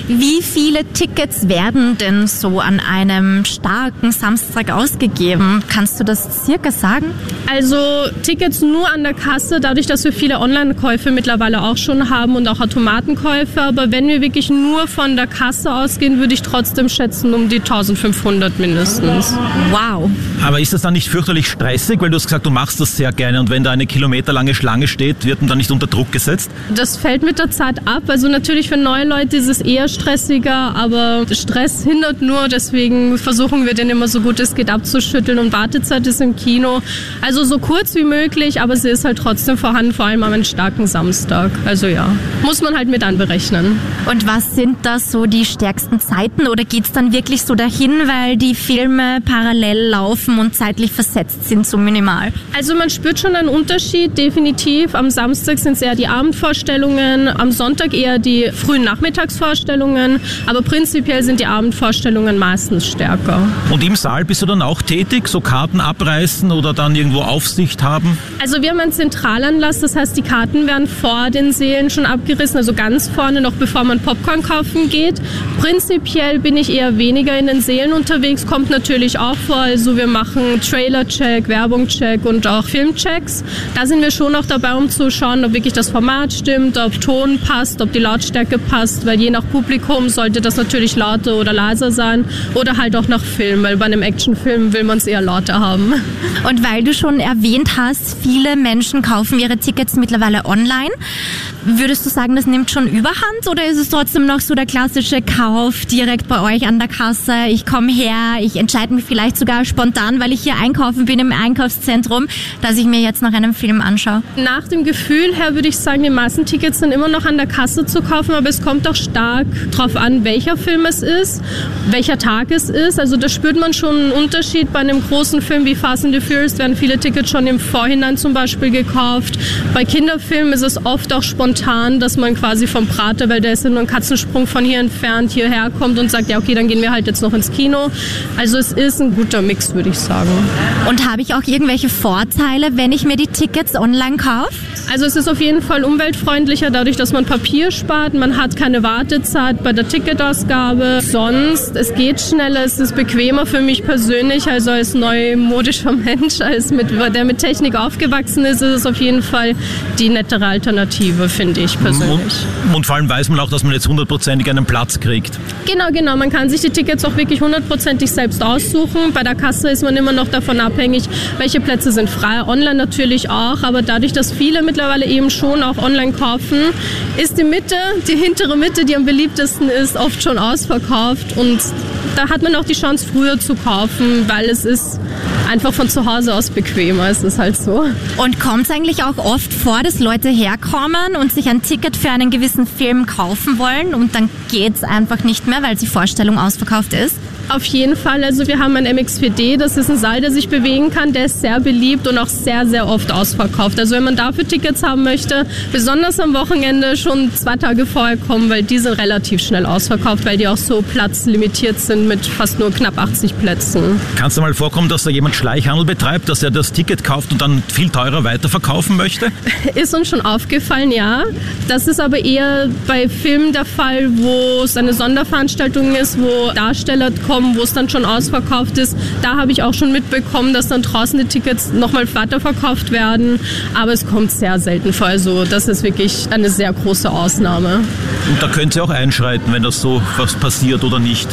S2: Wie viele Tickets werden denn so an einem starken Samstag ausgegeben? Kannst du das circa sagen?
S6: Also Tickets nur an der Kasse, dadurch, dass wir viele Online-Käufe mittlerweile auch schon haben und auch Automatenkäufe. Aber wenn wir wirklich nur von der Kasse ausgehen, würde ich trotzdem schätzen um die 1500 mindestens.
S2: Wow.
S3: Aber ist das dann nicht fürchterlich stressig, weil du hast gesagt, du machst das sehr gerne und wenn da eine kilometerlange Schlange steht, wird man dann nicht unter Druck gesetzt?
S6: Das fällt mit der Zeit ab. Also natürlich für neue Leute ist es eher stressiger, aber Stress hindert nur. Deswegen versuchen wir den immer so gut es geht abzuschütteln und Wartezeit ist im Kino. Also so kurz wie möglich, aber sie ist halt trotzdem vorhanden, vor allem am starken Samstag. Also ja, muss man halt mit anberechnen.
S2: Und was sind da so die stärksten Zeiten oder geht's dann wirklich so dahin, weil die Filme parallel laufen und zeitlich versetzt sind, so minimal?
S6: Also man spürt schon einen Unterschied, definitiv. Am Samstag sind es eher die Abendvorstellungen, am Sonntag eher die frühen Nachmittagsvorstellungen, aber prinzipiell sind die Abendvorstellungen meistens stärker.
S3: Und im Saal bist du dann auch tätig, so Karten abreißen oder dann irgendwo Aufsicht haben?
S6: Also wir haben einen Zentralanlass, das heißt die Karten werden vor den Sälen schon abgerissen, also ganz vorne, noch bevor man Popcorn kaufen geht. Prinzipiell bin ich eher weniger in den Sälen unterwegs, kommt natürlich auch vor. Also wir machen Trailer-Check, Werbung-Check und auch Film-Checks. Da sind wir schon auch dabei, um zu schauen, ob wirklich das Format stimmt, ob Ton passt, ob die Lautstärke passt, weil je nach Publikum sollte das natürlich lauter oder leiser sein oder halt auch nach Film, weil bei einem Actionfilm will man es eher lauter haben.
S2: Und weil du schon erwähnt hast, viele Menschen kaufen ihre Tickets mittlerweile online. Würdest du sagen, das nimmt schon überhand oder ist es trotzdem noch so der klassische Kauf direkt bei euch an der Kasse? Ich komme her, ich entscheide mich vielleicht sogar spontan, weil ich hier einkaufen bin im Einkaufszentrum, dass ich mir jetzt noch einen Film anschaue.
S6: Nach dem Gefühl her würde ich sagen, die meisten Tickets sind immer noch an der Kasse zu kaufen, aber es kommt auch stark darauf an, welcher Film es ist, welcher Tag es ist. Also da spürt man schon einen Unterschied. Bei einem großen Film wie Fast and the Furious werden viele Tickets schon im Vorhinein zum Beispiel gekauft. Bei Kinderfilmen ist es oft auch spontan, dass man quasi vom Prater, weil der ist ja nur ein Katzensprung von hier entfernt, hierher kommt und sagt, ja okay, dann gehen wir halt jetzt noch ins Kino. Also es ist ein guter Mix, würde ich sagen.
S2: Und habe ich auch irgendwelche Vorteile, wenn ich mir die Tickets online kaufe?
S6: Also es ist auf jeden Fall umweltfreundlicher, dadurch, dass man Papier spart. Man hat keine Wartezeit bei der Ticketausgabe. Sonst, es geht schneller, es ist bequemer für mich persönlich, also als neumodischer Mensch, als mit, der mit Technik aufgewachsen ist, ist es auf jeden Fall die nettere Alternative, finde ich persönlich.
S3: Und, und vor allem weiß man auch, dass man jetzt hundertprozentig einen Platz kriegt.
S6: Genau, genau. Man kann sich die Tickets auch wirklich hundertprozentig selbst aussuchen. Bei der Kasse ist man immer noch davon abhängig, welche Plätze sind frei. Online natürlich auch, aber dadurch, dass viele mittlerweile eben schon auch online kaufen, ist die Mitte, die hintere Mitte, die am beliebtesten ist, oft schon ausverkauft und da hat man auch die Chance, früher zu kaufen, weil es ist einfach von zu Hause aus bequemer. Es ist halt so.
S2: Und kommt es eigentlich auch oft vor, dass Leute herkommen und sich ein Ticket für einen gewissen Film kaufen wollen und dann geht es einfach nicht mehr, weil die Vorstellung ausverkauft ist?
S6: Auf jeden Fall. Also wir haben ein MX4D, das ist ein Saal, der sich bewegen kann. Der ist sehr beliebt und auch sehr, sehr oft ausverkauft. Also wenn man dafür Tickets haben möchte, besonders am Wochenende schon zwei Tage vorher kommen, weil die sind relativ schnell ausverkauft, weil die auch so platzlimitiert sind mit fast nur knapp 80 Plätzen.
S3: Kann es mal vorkommen, dass da jemand Schleichhandel betreibt, dass er das Ticket kauft und dann viel teurer weiterverkaufen möchte?
S6: Ist uns schon aufgefallen, ja. Das ist aber eher bei Filmen der Fall, wo es eine Sonderveranstaltung ist, wo Darsteller kommen, wo es dann schon ausverkauft ist. Da habe ich auch schon mitbekommen, dass dann draußen die Tickets nochmal weiterverkauft werden. Aber es kommt sehr selten vor. Also das ist wirklich eine sehr große Ausnahme.
S3: Und da könnt ihr auch einschreiten, wenn das so was passiert oder nicht?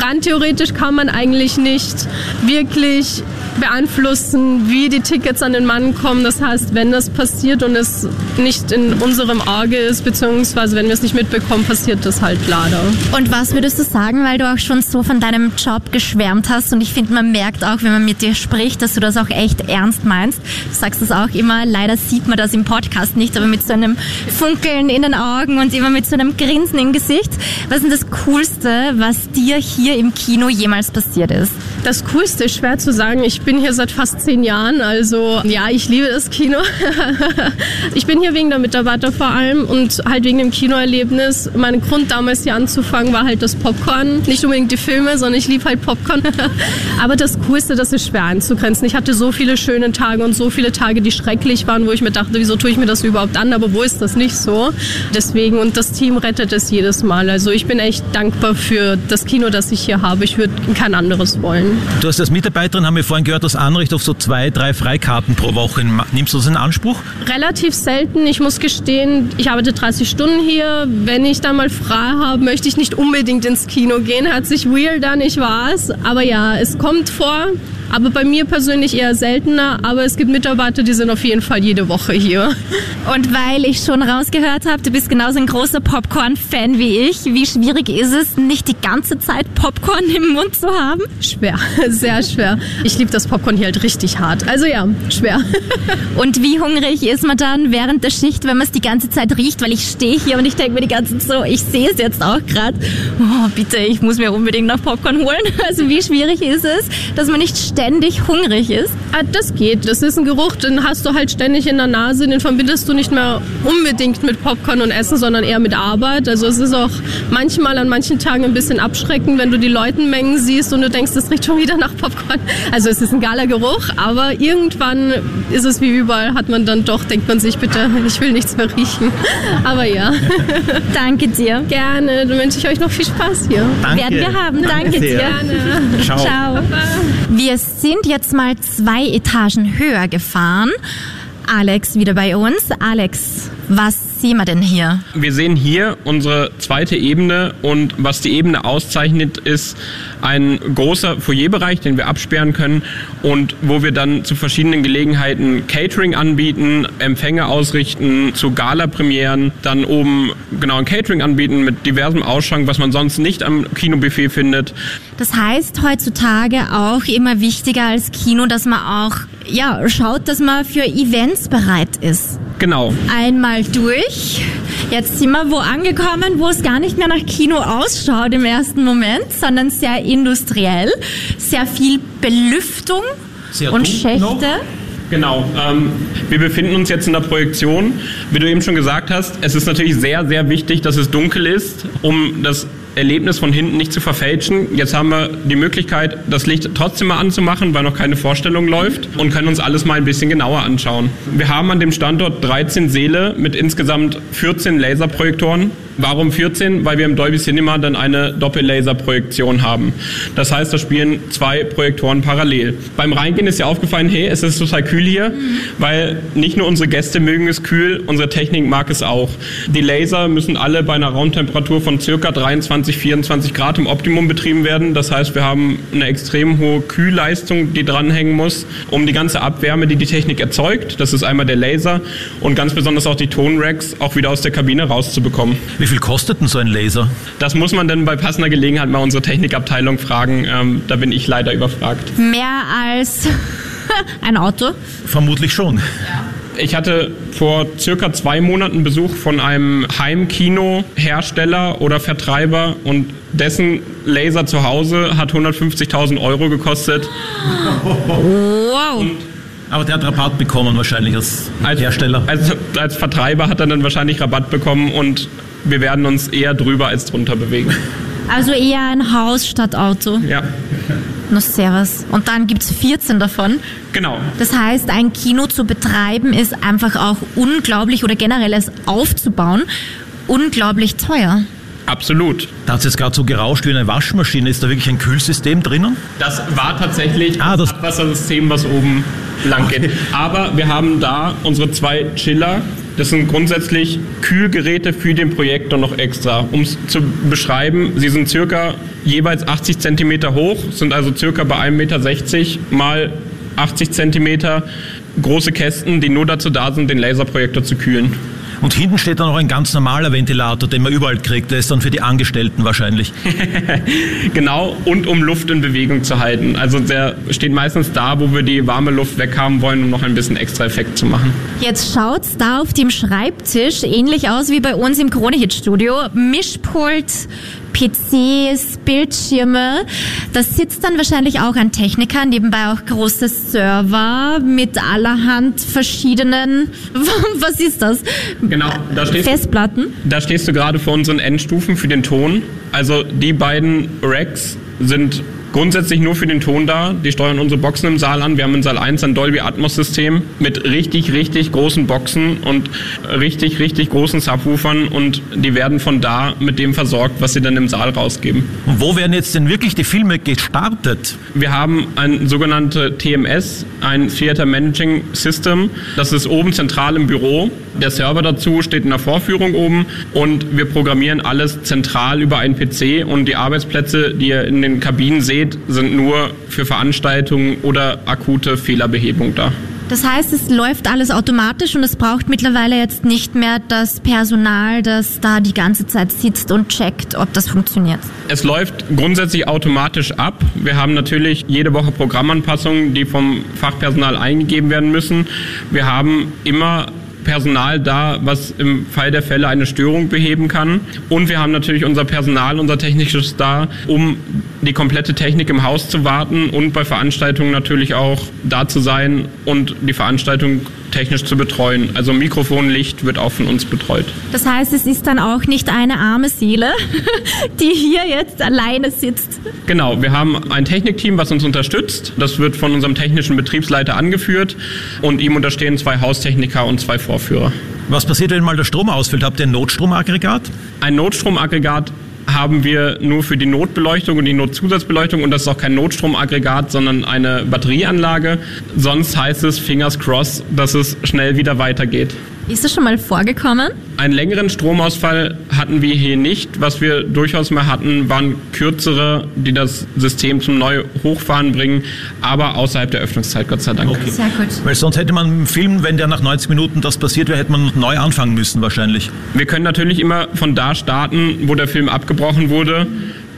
S6: Rein theoretisch kann man eigentlich nicht wirklich beeinflussen, wie die Tickets an den Mann kommen. Das heißt, wenn das passiert und es nicht in unserem Auge ist, beziehungsweise wenn wir es nicht mitbekommen, passiert das halt leider.
S2: Und was würdest du sagen, weil du auch schon so von deinem Job geschwärmt hast und ich finde, man merkt auch, wenn man mit dir spricht, dass du das auch echt ernst meinst. Du sagst das auch immer, leider sieht man das im Podcast nicht, aber mit so einem Funkeln in den Augen und immer mit so einem Grinsen im Gesicht. Was ist denn das Coolste, was dir hier im Kino jemals passiert ist?
S6: Das Coolste ist schwer zu sagen. Ich bin hier seit fast zehn Jahren, also ja, ich liebe das Kino. ich bin hier wegen der Mitarbeiter vor allem und halt wegen dem Kinoerlebnis. Mein Grund damals hier anzufangen war halt das Popcorn. Nicht unbedingt die Filme, sondern ich liebe halt Popcorn. Aber das Coolste, das ist schwer einzugrenzen. Ich hatte so viele schöne Tage und so viele Tage, die schrecklich waren, wo ich mir dachte, wieso tue ich mir das überhaupt an? Aber wo ist das nicht so? Deswegen, und das Team rettet es jedes Mal. Also ich bin echt dankbar für das Kino, das ich hier habe. Ich würde kein anderes wollen.
S3: Du hast als Mitarbeiterin, haben wir vorhin gehört, das Anrecht auf so zwei, drei Freikarten pro Woche. Nimmst du das in Anspruch?
S6: Relativ selten. Ich muss gestehen, ich arbeite 30 Stunden hier. Wenn ich dann mal frei habe, möchte ich nicht unbedingt ins Kino gehen. Hört sich weird an, ich weiß. Aber ja, es kommt vor. Aber bei mir persönlich eher seltener. Aber es gibt Mitarbeiter, die sind auf jeden Fall jede Woche hier.
S2: Und weil ich schon rausgehört habe, du bist genauso ein großer Popcorn-Fan wie ich. Wie schwierig ist es, nicht die ganze Zeit Popcorn im Mund zu haben?
S6: Schwer, sehr schwer. Ich liebe das Popcorn hier halt richtig hart. Also ja, schwer.
S2: Und wie hungrig ist man dann während der Schicht, wenn man es die ganze Zeit riecht? Weil ich stehe hier und ich denke mir die ganze Zeit so, ich sehe es jetzt auch gerade. Oh, bitte, ich muss mir unbedingt noch Popcorn holen. Also wie schwierig ist es, dass man nicht ständig hungrig ist?
S6: Ah, das geht. Das ist ein Geruch, den hast du halt ständig in der Nase. Den verbindest du nicht mehr unbedingt mit Popcorn und Essen, sondern eher mit Arbeit. Also es ist auch manchmal an manchen Tagen ein bisschen abschreckend, wenn du die Leutenmengen siehst und du denkst, das riecht schon wieder nach Popcorn. Also es ist ein geiler Geruch, aber irgendwann ist es wie überall, hat man dann doch, denkt man sich, bitte, ich will nichts mehr riechen. Aber ja.
S2: Danke dir.
S6: Gerne. Dann wünsche ich euch noch viel Spaß hier.
S3: Danke.
S2: Werden wir haben. Danke, dir.
S6: Gerne.
S3: Ciao.
S2: Ciao. Wir sind jetzt mal zwei Etagen höher gefahren. Alex wieder bei uns. Alex, was sehen wir denn hier?
S5: Wir sehen hier unsere zweite Ebene und was die Ebene auszeichnet, ist ein großer Foyerbereich, den wir absperren können und wo wir dann zu verschiedenen Gelegenheiten Catering anbieten, Empfänge ausrichten, zu Gala-Premieren, dann oben genau ein Catering anbieten mit diversem Ausschank, was man sonst nicht am Kinobuffet findet.
S2: Das heißt heutzutage auch immer wichtiger als Kino, dass man auch ja, schaut, dass man für Events bereit ist.
S5: Genau.
S2: Einmal durch. Jetzt sind wir wo angekommen, wo es gar nicht mehr nach Kino ausschaut im ersten Moment, sondern sehr industriell. Sehr viel Belüftung
S3: Sehr
S2: und Schächte.
S3: noch.
S5: Genau. Ähm, wir befinden uns jetzt in der Projektion. Wie du eben schon gesagt hast, es ist natürlich sehr, sehr wichtig, dass es dunkel ist, um das Erlebnis von hinten nicht zu verfälschen. Jetzt haben wir die Möglichkeit, das Licht trotzdem mal anzumachen, weil noch keine Vorstellung läuft und können uns alles mal ein bisschen genauer anschauen. Wir haben an dem Standort 13 Säle mit insgesamt 14 Laserprojektoren. Warum 14? Weil wir im Dolby Cinema dann eine Doppellaserprojektion haben. Das heißt, da spielen zwei Projektoren parallel. Beim Reingehen ist ja aufgefallen, hey, es ist total kühl hier, weil nicht nur unsere Gäste mögen es kühl, unsere Technik mag es auch. Die Laser müssen alle bei einer Raumtemperatur von circa 23, 24 Grad im Optimum betrieben werden. Das heißt, wir haben eine extrem hohe Kühlleistung, die dranhängen muss, um die ganze Abwärme, die die Technik erzeugt, das ist einmal der Laser und ganz besonders auch die Tonracks, auch wieder aus der Kabine rauszubekommen.
S3: Wie viel kostet denn so ein Laser?
S5: Das muss man dann bei passender Gelegenheit mal unsere Technikabteilung fragen. Ähm, da bin ich leider überfragt.
S2: Mehr als ein Auto.
S3: Vermutlich schon.
S5: Ich hatte vor circa zwei Monaten Besuch von einem Heimkino-Hersteller oder Vertreiber und dessen Laser zu Hause hat 150.000 Euro gekostet.
S2: Wow.
S3: Aber der hat Rabatt bekommen wahrscheinlich als Hersteller.
S5: Also als Vertreiber hat er dann wahrscheinlich Rabatt bekommen und wir werden uns eher drüber als drunter bewegen.
S2: Also eher ein Haus statt Auto.
S5: Ja,
S2: No servus. Und dann gibt's 14 davon.
S5: genau.
S2: Das heißt, ein Kino zu betreiben ist einfach auch unglaublich oder generell es aufzubauen unglaublich teuer.
S5: Absolut.
S3: Da hat es jetzt gerade so gerauscht wie eine Waschmaschine. Ist da wirklich ein Kühlsystem drinnen?
S5: Das war tatsächlich
S3: Ah, das-
S5: Abwassersystem, was oben lang geht. Aber wir haben da unsere zwei Chiller. Das sind grundsätzlich Kühlgeräte für den Projektor noch extra. Um es zu beschreiben, sie sind circa jeweils 80 Zentimeter hoch, sind also circa bei 1,60 Meter mal 80 Zentimeter große Kästen, die nur dazu da sind, den Laserprojektor zu kühlen.
S3: Und hinten steht dann noch ein ganz normaler Ventilator, den man überall kriegt. Der ist dann für die Angestellten wahrscheinlich.
S5: Genau, und um Luft in Bewegung zu halten. Also der steht meistens da, wo wir die warme Luft weghaben wollen, um noch ein bisschen extra Effekt zu machen.
S2: Jetzt schaut's da auf dem Schreibtisch ähnlich aus wie bei uns im Kronehit-Studio. Mischpult, PCs, Bildschirme. Da sitzt dann wahrscheinlich auch ein Techniker, nebenbei auch große Server mit allerhand verschiedenen, was ist das?
S5: Genau, da stehst,
S2: Festplatten.
S5: da stehst du gerade vor unseren Endstufen für den Ton. Also die beiden Racks sind grundsätzlich nur für den Ton da. Die steuern unsere Boxen im Saal an. Wir haben in Saal 1 ein Dolby Atmos System mit richtig, richtig großen Boxen und richtig, richtig großen Subwoofern und die werden von da mit dem versorgt, was sie dann im Saal rausgeben.
S3: Und wo werden jetzt denn wirklich die Filme gestartet?
S5: Wir haben ein sogenannte TMS, ein Theater Managing System. Das ist oben zentral im Büro. Der Server dazu steht in der Vorführung oben und wir programmieren alles zentral über einen PC und die Arbeitsplätze, die ihr in den Kabinen seht, sind nur für Veranstaltungen oder akute Fehlerbehebung da.
S2: Das heißt, es läuft alles automatisch und es braucht mittlerweile jetzt nicht mehr das Personal, das da die ganze Zeit sitzt und checkt, ob das funktioniert.
S5: Es läuft grundsätzlich automatisch ab. Wir haben natürlich jede Woche Programmanpassungen, die vom Fachpersonal eingegeben werden müssen. Wir haben immer Personal da, was im Fall der Fälle eine Störung beheben kann. Und wir haben natürlich unser Personal, unser technisches da, um die komplette Technik im Haus zu warten und bei Veranstaltungen natürlich auch da zu sein und die Veranstaltung technisch zu betreuen. Also Mikrofon, Licht wird auch von uns betreut.
S2: Das heißt, es ist dann auch nicht eine arme Seele, die hier jetzt alleine sitzt.
S5: Genau, wir haben ein Technikteam, was uns unterstützt. Das wird von unserem technischen Betriebsleiter angeführt und ihm unterstehen zwei Haustechniker und zwei Vorführer.
S3: Was passiert, wenn mal der Strom ausfällt? Habt ihr ein Notstromaggregat?
S5: Ein Notstromaggregat haben wir nur für die Notbeleuchtung und die Notzusatzbeleuchtung und das ist auch kein Notstromaggregat, sondern eine Batterieanlage. Sonst heißt es Fingers cross, dass es schnell wieder weitergeht.
S2: Ist das schon mal vorgekommen?
S5: Einen längeren Stromausfall hatten wir hier nicht. Was wir durchaus mal hatten, waren kürzere, die das System zum neu hochfahren bringen, aber außerhalb der Öffnungszeit, Gott sei Dank.
S3: Okay.
S2: Sehr gut.
S3: Weil sonst hätte man im Film, wenn der nach 90 Minuten das passiert wäre, hätte man neu anfangen müssen wahrscheinlich.
S5: Wir können natürlich immer von da starten, wo der Film abgebrochen wurde.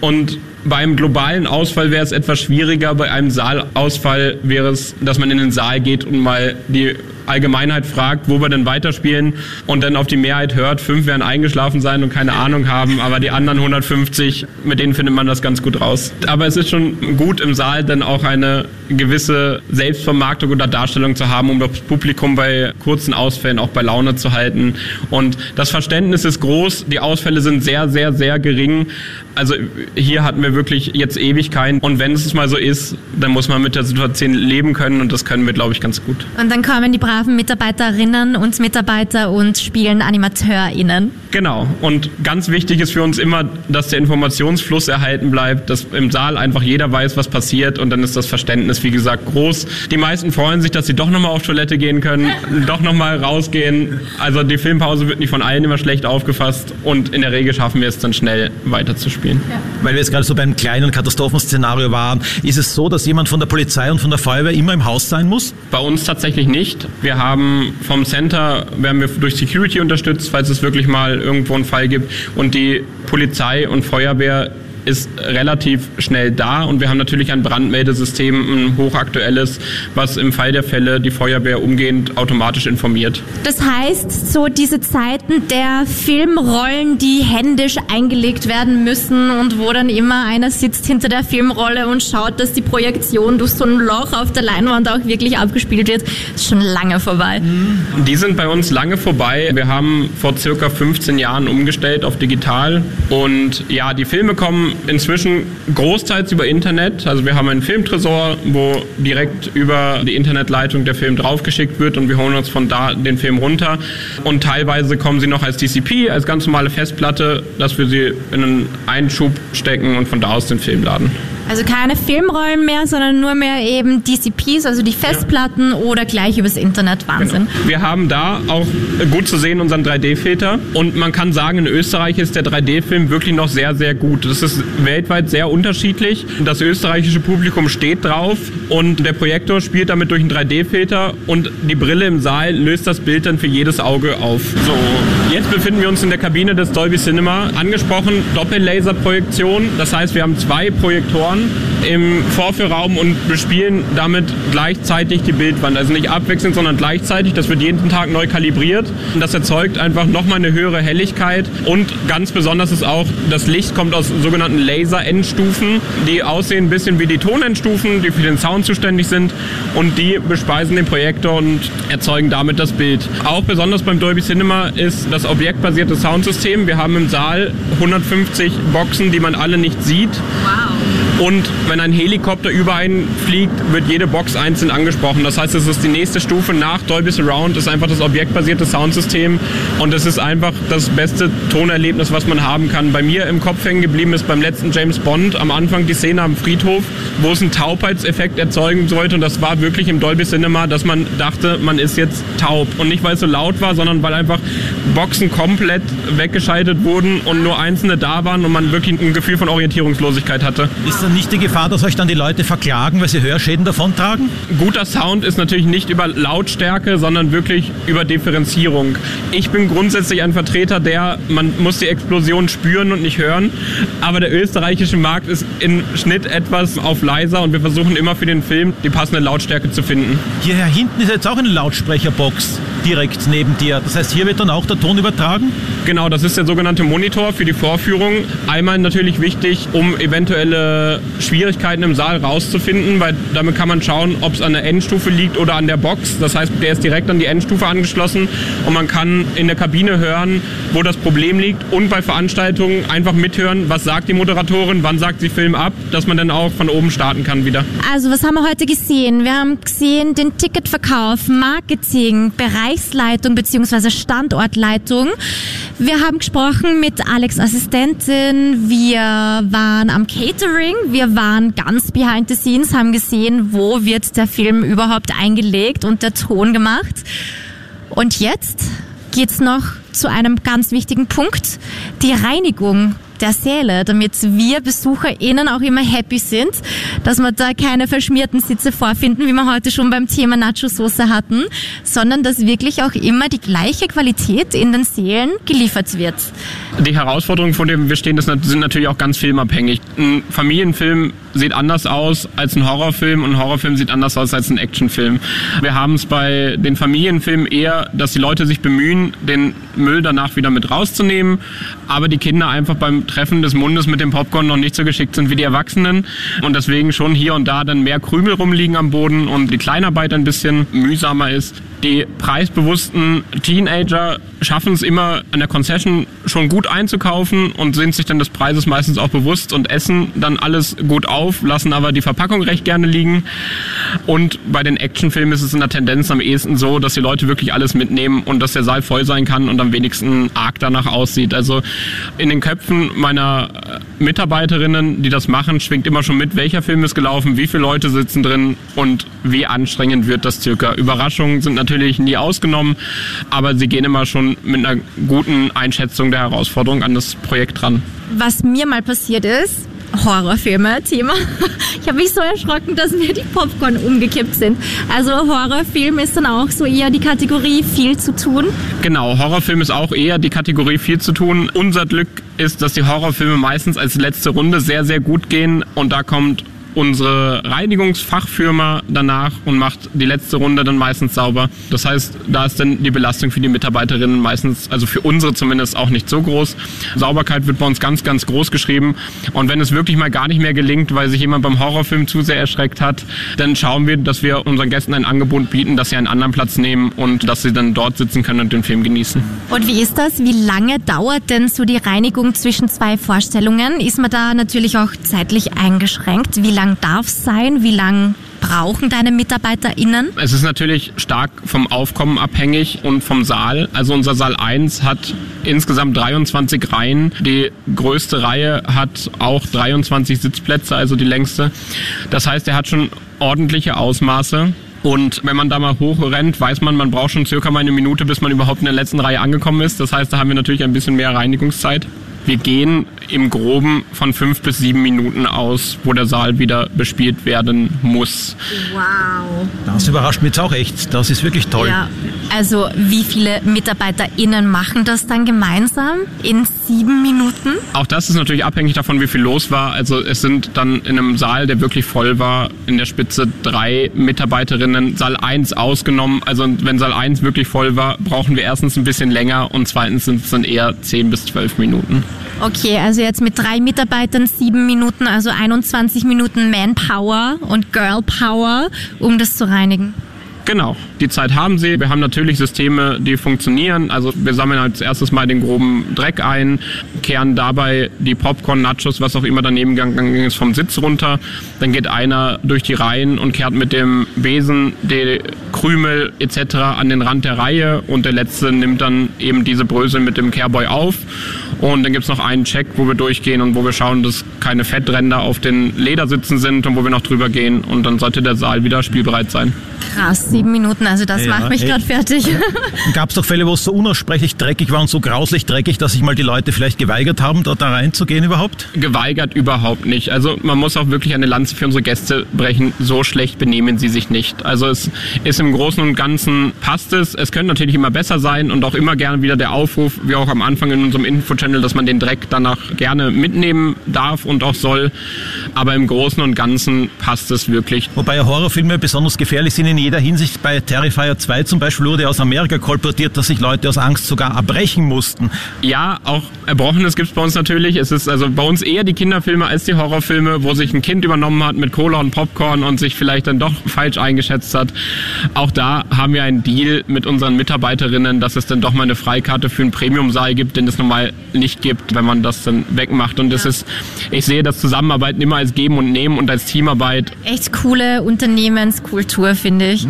S5: Und beim globalen Ausfall wäre es etwas schwieriger. Bei einem Saalausfall wäre es, dass man in den Saal geht und mal die Allgemeinheit fragt, wo wir denn weiterspielen und dann auf die Mehrheit hört, fünf werden eingeschlafen sein und keine Ahnung haben, aber die anderen 150, mit denen findet man das ganz gut raus. Aber es ist schon gut im Saal dann auch eine gewisse Selbstvermarktung oder Darstellung zu haben, um das Publikum bei kurzen Ausfällen auch bei Laune zu halten. Und das Verständnis ist groß, die Ausfälle sind sehr, sehr, sehr gering. Also hier hatten wir wirklich jetzt Ewigkeiten und wenn es mal so ist, dann muss man mit der Situation leben können und das können wir, glaube ich, ganz gut.
S2: Und dann kommen die braven Mitarbeiterinnen und Mitarbeiter und spielen AnimateurInnen.
S5: Genau. Und ganz wichtig ist für uns immer, dass der Informationsfluss erhalten bleibt, dass im Saal einfach jeder weiß, was passiert und dann ist das Verständnis, wie gesagt, groß. Die meisten freuen sich, dass sie doch nochmal auf Toilette gehen können, doch nochmal rausgehen. Also die Filmpause wird nicht von allen immer schlecht aufgefasst und in der Regel schaffen wir es dann schnell weiterzuspielen. Ja.
S3: Weil wir jetzt gerade so beim kleinen Katastrophenszenario waren, ist es so, dass jemand von der Polizei und von der Feuerwehr immer im Haus sein muss?
S5: Bei uns tatsächlich nicht. Wir haben vom Center, werden wir durch Security unterstützt, falls es wirklich mal irgendwo einen Fall gibt. Und die Polizei und Feuerwehr ist relativ schnell da und wir haben natürlich ein Brandmeldesystem, ein hochaktuelles, was im Fall der Fälle die Feuerwehr umgehend automatisch informiert.
S2: Das heißt, so diese Zeiten der Filmrollen, die händisch eingelegt werden müssen und wo dann immer einer sitzt hinter der Filmrolle und schaut, dass die Projektion durch so ein Loch auf der Leinwand auch wirklich abgespielt wird, ist schon lange vorbei.
S5: Die sind bei uns lange vorbei. Wir haben vor circa 15 Jahren umgestellt auf digital und ja, die Filme kommen inzwischen großteils über Internet. Also wir haben einen Filmtresor, wo direkt über die Internetleitung der Film draufgeschickt wird und wir holen uns von da den Film runter. Und teilweise kommen sie noch als DCP, als ganz normale Festplatte, dass wir sie in einen Einschub stecken und von da aus den Film laden.
S2: Also keine Filmrollen mehr, sondern nur mehr eben DCPs, also die Festplatten ja. oder gleich übers Internet. Wahnsinn.
S5: Genau. Wir haben da auch gut zu sehen unseren 3D-Filter und man kann sagen, in Österreich ist der 3D-Film wirklich noch sehr, sehr gut. Das ist weltweit sehr unterschiedlich. Das österreichische Publikum steht drauf und der Projektor spielt damit durch einen 3D-Filter und die Brille im Saal löst das Bild dann für jedes Auge auf. So, jetzt befinden wir uns in der Kabine des Dolby Cinema. Angesprochen, Doppellaserprojektion. Das heißt, wir haben zwei Projektoren im Vorführraum und bespielen damit gleichzeitig die Bildwand. Also nicht abwechselnd, sondern gleichzeitig. Das wird jeden Tag neu kalibriert. Und das erzeugt einfach nochmal eine höhere Helligkeit. Und ganz besonders ist auch, das Licht kommt aus sogenannten Laser-Endstufen. Die aussehen ein bisschen wie die Tonendstufen, die für den Sound zuständig sind. Und die bespeisen den Projektor und erzeugen damit das Bild. Auch besonders beim Dolby Cinema ist das objektbasierte Soundsystem. Wir haben im Saal 150 Boxen, die man alle nicht sieht.
S2: Wow.
S5: Und wenn ein Helikopter über einen fliegt, wird jede Box einzeln angesprochen. Das heißt, es ist die nächste Stufe nach Dolby Surround, ist einfach das objektbasierte Soundsystem und es ist einfach das beste Tonerlebnis, was man haben kann. Bei mir im Kopf hängen geblieben ist beim letzten James Bond am Anfang die Szene am Friedhof, wo es einen Taubheitseffekt erzeugen sollte und das war wirklich im Dolby Cinema, dass man dachte, man ist jetzt taub und nicht weil es so laut war, sondern weil einfach Boxen komplett weggeschaltet wurden und nur einzelne da waren und man wirklich ein Gefühl von Orientierungslosigkeit hatte.
S3: Ist dann nicht die Gefahr, dass euch dann die Leute verklagen, weil sie Hörschäden davontragen?
S5: Guter Sound ist natürlich nicht über Lautstärke, sondern wirklich über Differenzierung. Ich bin grundsätzlich ein Vertreter der, man muss die Explosion spüren und nicht hören, aber der österreichische Markt ist im Schnitt etwas auf leiser und wir versuchen immer für den Film die passende Lautstärke zu finden.
S3: Hierher hinten ist jetzt auch eine Lautsprecherbox direkt neben dir. Das heißt, hier wird dann auch der Ton übertragen?
S5: Genau, das ist der sogenannte Monitor für die Vorführung. Einmal natürlich wichtig, um eventuelle Schwierigkeiten im Saal rauszufinden, weil damit kann man schauen, ob es an der Endstufe liegt oder an der Box. Das heißt, der ist direkt an die Endstufe angeschlossen und man kann in der Kabine hören, wo das Problem liegt und bei Veranstaltungen einfach mithören, was sagt die Moderatorin, wann sagt sie Film ab, dass man dann auch von oben starten kann wieder.
S2: Also was haben wir heute gesehen? Wir haben gesehen den Ticketverkauf, Marketing, Bereichsleitung bzw. Standortleitung. Wir haben gesprochen mit Alex Assistentin, wir waren am Catering, wir waren ganz behind the scenes, haben gesehen, wo wird der Film überhaupt eingelegt und der Ton gemacht. Und jetzt geht's noch zu einem ganz wichtigen Punkt, die Reinigung der Säle, damit wir BesucherInnen auch immer happy sind, dass wir da keine verschmierten Sitze vorfinden, wie wir heute schon beim Thema Nacho-Soße hatten, sondern dass wirklich auch immer die gleiche Qualität in den Sälen geliefert wird.
S5: Die Herausforderungen, vor denen wir stehen, sind natürlich auch ganz filmabhängig. Ein Familienfilm sieht anders aus als ein Horrorfilm und ein Horrorfilm sieht anders aus als ein Actionfilm. Wir haben es bei den Familienfilmen eher, dass die Leute sich bemühen, den Müll danach wieder mit rauszunehmen, aber die Kinder einfach beim Treffen des Mundes mit dem Popcorn noch nicht so geschickt sind wie die Erwachsenen und deswegen schon hier und da dann mehr Krümel rumliegen am Boden und die Kleinarbeit ein bisschen mühsamer ist. Die preisbewussten Teenager schaffen es immer an der Concession schon gut einzukaufen und sind sich dann des Preises meistens auch bewusst und essen dann alles gut auf, lassen aber die Verpackung recht gerne liegen. Und bei den Actionfilmen ist es in der Tendenz am ehesten so, dass die Leute wirklich alles mitnehmen und dass der Saal voll sein kann und am wenigsten arg danach aussieht. Also in den Köpfen meiner Mitarbeiterinnen, die das machen, schwingt immer schon mit, welcher Film ist gelaufen, wie viele Leute sitzen drin und wie anstrengend wird das circa. Überraschungen sind natürlich nie ausgenommen, aber sie gehen immer schon mit einer guten Einschätzung der Herausforderung an das Projekt dran.
S2: Was mir mal passiert ist, Horrorfilme Thema. Ich habe mich so erschrocken, dass mir die Popcorn umgekippt sind. Also Horrorfilm ist dann auch so eher die Kategorie viel zu tun.
S5: Genau, Horrorfilm ist auch eher die Kategorie viel zu tun. Unser Glück ist, dass die Horrorfilme meistens als letzte Runde sehr, sehr gut gehen und da kommt unsere Reinigungsfachfirma danach und macht die letzte Runde dann meistens sauber. Das heißt, da ist dann die Belastung für die Mitarbeiterinnen meistens, also für unsere zumindest auch nicht so groß. Sauberkeit wird bei uns ganz, ganz groß geschrieben. Und wenn es wirklich mal gar nicht mehr gelingt, weil sich jemand beim Horrorfilm zu sehr erschreckt hat, dann schauen wir, dass wir unseren Gästen ein Angebot bieten, dass sie einen anderen Platz nehmen und dass sie dann dort sitzen können und den Film genießen.
S2: Und wie ist das? Wie lange dauert denn so die Reinigung zwischen zwei Vorstellungen? Ist man da natürlich auch zeitlich eingeschränkt? Wie lang darf es sein? Wie lang brauchen deine MitarbeiterInnen?
S5: Es ist natürlich stark vom Aufkommen abhängig und vom Saal. Also unser Saal 1 hat insgesamt 23 Reihen. Die größte Reihe hat auch 23 Sitzplätze, also die längste. Das heißt, er hat schon ordentliche Ausmaße. Und wenn man da mal hochrennt, weiß man, man braucht schon circa mal eine Minute, bis man überhaupt in der letzten Reihe angekommen ist. Das heißt, da haben wir natürlich ein bisschen mehr Reinigungszeit. Wir gehen im Groben von fünf bis sieben Minuten aus, wo der Saal wieder bespielt werden muss.
S2: Wow.
S3: Das überrascht mich jetzt auch echt. Das ist wirklich toll.
S2: Ja, also wie viele MitarbeiterInnen machen das dann gemeinsam in sieben Minuten?
S5: Auch das ist natürlich abhängig davon, wie viel los war. Also es sind dann in einem Saal, der wirklich voll war, in der Spitze drei Mitarbeiterinnen, Saal 1 ausgenommen. Also wenn Saal 1 wirklich voll war, brauchen wir erstens ein bisschen länger und zweitens sind es dann eher zehn bis zwölf Minuten.
S2: Okay, also jetzt mit drei Mitarbeitern sieben Minuten, also 21 Minuten Manpower und Girl Power, um das zu reinigen.
S5: Genau, die Zeit haben sie. Wir haben natürlich Systeme, die funktionieren. Also wir sammeln als erstes mal den groben Dreck ein, kehren dabei die Popcorn, Nachos, was auch immer daneben gegangen ist, vom Sitz runter. Dann geht einer durch die Reihen und kehrt mit dem Besen die Krümel etc. an den Rand der Reihe und der letzte nimmt dann eben diese Brösel mit dem Careboy auf. Und dann gibt es noch einen Check, wo wir durchgehen und wo wir schauen, dass keine Fettränder auf den Ledersitzen sind und wo wir noch drüber gehen. Und dann sollte der Saal wieder spielbereit sein.
S2: Krass, sieben Minuten, also das
S3: Ja,
S2: macht mich gerade fertig.
S3: Gab es doch Fälle, wo es so unaussprechlich dreckig war und so grauslich dreckig, dass sich mal die Leute vielleicht geweigert haben, dort da reinzugehen überhaupt?
S5: Geweigert überhaupt nicht. Also man muss auch wirklich eine Lanze für unsere Gäste brechen. So schlecht benehmen sie sich nicht. Also es ist im Großen und Ganzen passt es. Es könnte natürlich immer besser sein und auch immer gerne wieder der Aufruf, wie auch am Anfang in unserem Info-Channel, dass man den Dreck danach gerne mitnehmen darf und auch soll. Aber im Großen und Ganzen passt es wirklich.
S3: Wobei Horrorfilme besonders gefährlich sind in jeder Hinsicht. Bei Terrifier 2 zum Beispiel wurde aus Amerika kolportiert, dass sich Leute aus Angst sogar erbrechen mussten.
S5: Ja, auch Erbrochenes gibt's bei uns natürlich. Es ist also bei uns eher die Kinderfilme als die Horrorfilme, wo sich ein Kind übernommen hat mit Cola und Popcorn und sich vielleicht dann doch falsch eingeschätzt hat. Auch da haben wir einen Deal mit unseren Mitarbeiterinnen, dass es dann doch mal eine Freikarte für einen Premium-Saal gibt, den es normal nicht gibt, wenn man das dann wegmacht. Und es ist, ich sehe das Zusammenarbeiten immer als Geben und Nehmen und als Teamarbeit.
S2: Echt coole Unternehmenskultur, finde ich.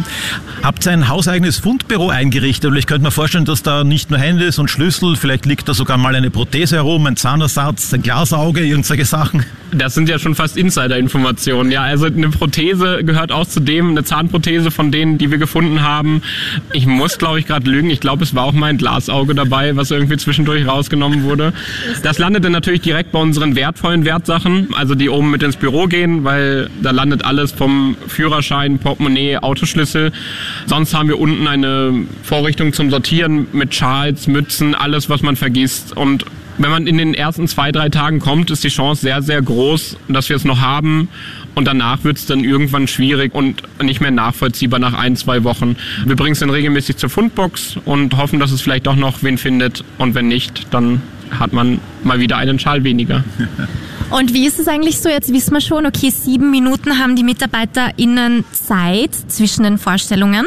S3: Habt ein hauseigenes Fundbüro eingerichtet? Und ich könnte mir vorstellen, dass da nicht nur Handys und Schlüssel, vielleicht liegt da sogar mal eine Prothese herum, ein Zahnersatz, ein Glasauge, irgendwelche Sachen.
S5: Das sind ja schon fast Insider-Informationen. Ja, also eine Prothese gehört auch zu dem, eine Zahnprothese von denen, die wir gefunden haben. Ich muss, glaube ich, gerade lügen. Ich glaube, es war auch mal ein Glasauge dabei, was irgendwie zwischendurch rausgenommen wurde. Das landet dann natürlich direkt bei unseren wertvollen Wertsachen, also die oben mit ins Büro gehen, weil da landet alles vom Führerschein, Portemonnaie, Autoschlüssel. Sonst haben wir unten eine Vorrichtung zum Sortieren mit Schals, Mützen, alles, was man vergisst und wenn man in den ersten zwei, drei Tagen kommt, ist die Chance sehr, sehr groß, dass wir es noch haben. Und danach wird es dann irgendwann schwierig und nicht mehr nachvollziehbar nach ein, zwei Wochen. Wir bringen es dann regelmäßig zur Fundbox und hoffen, dass es vielleicht doch noch wen findet. Und wenn nicht, dann hat man mal wieder einen Schal weniger.
S2: Und wie ist es eigentlich so? Jetzt wissen wir schon, okay, sieben Minuten haben die MitarbeiterInnen Zeit zwischen den Vorstellungen.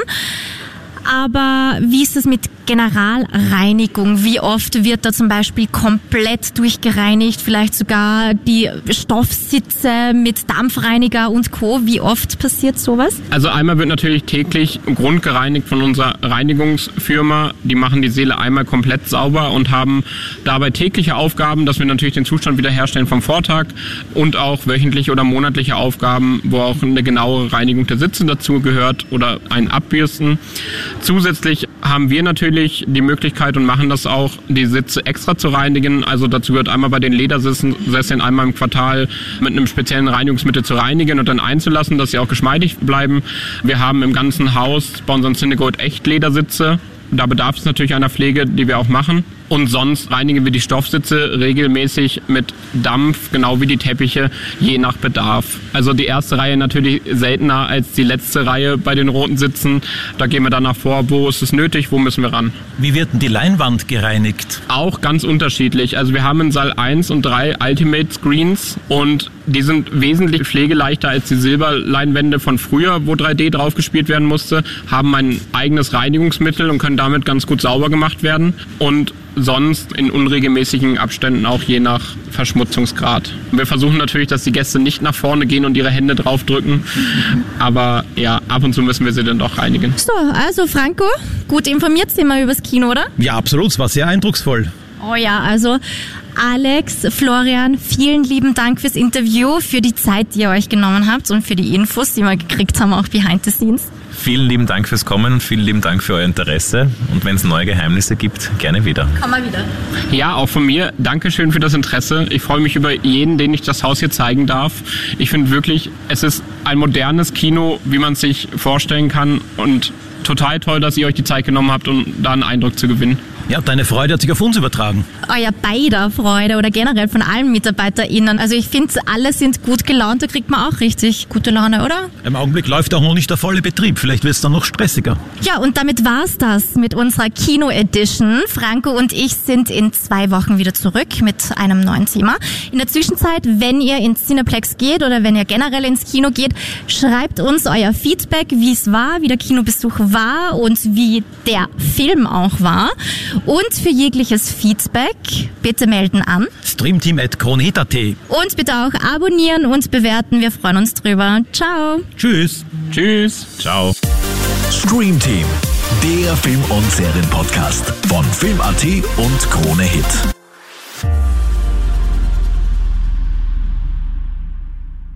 S2: Aber wie ist es mit Generalreinigung? Wie oft wird da zum Beispiel komplett durchgereinigt? Vielleicht sogar die Stoffsitze mit Dampfreiniger und Co. Wie oft passiert sowas?
S5: Also einmal wird natürlich täglich grundgereinigt von unserer Reinigungsfirma. Die machen die Seele einmal komplett sauber und haben dabei tägliche Aufgaben, dass wir natürlich den Zustand wiederherstellen vom Vortag und auch wöchentliche oder monatliche Aufgaben, wo auch eine genauere Reinigung der Sitze dazu gehört oder ein Abbürsten. Zusätzlich haben wir natürlich die Möglichkeit und machen das auch, die Sitze extra zu reinigen. Also dazu gehört einmal bei den Ledersitzen Sesseln einmal im Quartal mit einem speziellen Reinigungsmittel zu reinigen und dann einzulassen, dass sie auch geschmeidig bleiben. Wir haben im ganzen Haus bei unseren Cinegold echt Ledersitze. Da bedarf es natürlich einer Pflege, die wir auch machen. Und sonst reinigen wir die Stoffsitze regelmäßig mit Dampf, genau wie die Teppiche, je nach Bedarf. Also die erste Reihe natürlich seltener als die letzte Reihe bei den roten Sitzen. Da gehen wir danach vor, wo ist es nötig, wo müssen wir ran.
S3: Wie wird denn die Leinwand gereinigt?
S5: Auch ganz unterschiedlich. Also wir haben in Saal 1 und 3 Ultimate Screens und die sind wesentlich pflegeleichter als die Silberleinwände von früher, wo 3D draufgespielt werden musste, haben ein eigenes Reinigungsmittel und können damit ganz gut sauber gemacht werden und sonst in unregelmäßigen Abständen auch je nach Verschmutzungsgrad. Wir versuchen natürlich, dass die Gäste nicht nach vorne gehen und ihre Hände draufdrücken, aber ja, ab und zu müssen wir sie dann doch reinigen.
S2: So, also Franco, gut informiert sind wir übers Kino, oder?
S3: Ja, absolut, es war sehr eindrucksvoll.
S2: Oh ja, also Alex, Florian, vielen lieben Dank fürs Interview, für die Zeit, die ihr euch genommen habt und für die Infos, die wir gekriegt haben, auch behind the scenes.
S4: Vielen lieben Dank fürs Kommen und vielen lieben Dank für euer Interesse. Und wenn es neue Geheimnisse gibt, gerne wieder.
S2: Komm mal wieder.
S5: Ja, auch von mir. Dankeschön für das Interesse. Ich freue mich über jeden, den ich das Haus hier zeigen darf. Ich finde wirklich, es ist ein modernes Kino, wie man es sich vorstellen kann. Und total toll, dass ihr euch die Zeit genommen habt, um da einen Eindruck zu gewinnen.
S3: Ja, deine Freude hat sich auf uns übertragen.
S2: Euer beider Freude oder generell von allen MitarbeiterInnen. Also ich finde, alle sind gut gelaunt, da kriegt man auch richtig gute Laune, oder?
S3: Im Augenblick läuft auch noch nicht der volle Betrieb. Vielleicht wird es dann noch stressiger.
S2: Ja, und damit war's das mit unserer Kino-Edition. Franco und ich sind in zwei Wochen wieder zurück mit einem neuen Thema. In der Zwischenzeit, wenn ihr ins Cineplex geht oder wenn ihr generell ins Kino geht, schreibt uns euer Feedback, wie es war, wie der Kinobesuch war und wie der Film auch war. Und für jegliches Feedback bitte melden an.
S3: Streamteam at Kroneta.at.
S2: Und bitte auch abonnieren und bewerten. Wir freuen uns drüber. Ciao.
S3: Tschüss.
S5: Tschüss.
S4: Ciao.
S1: Stream Team, der Film- und Serienpodcast von Film.at und Krone Hit.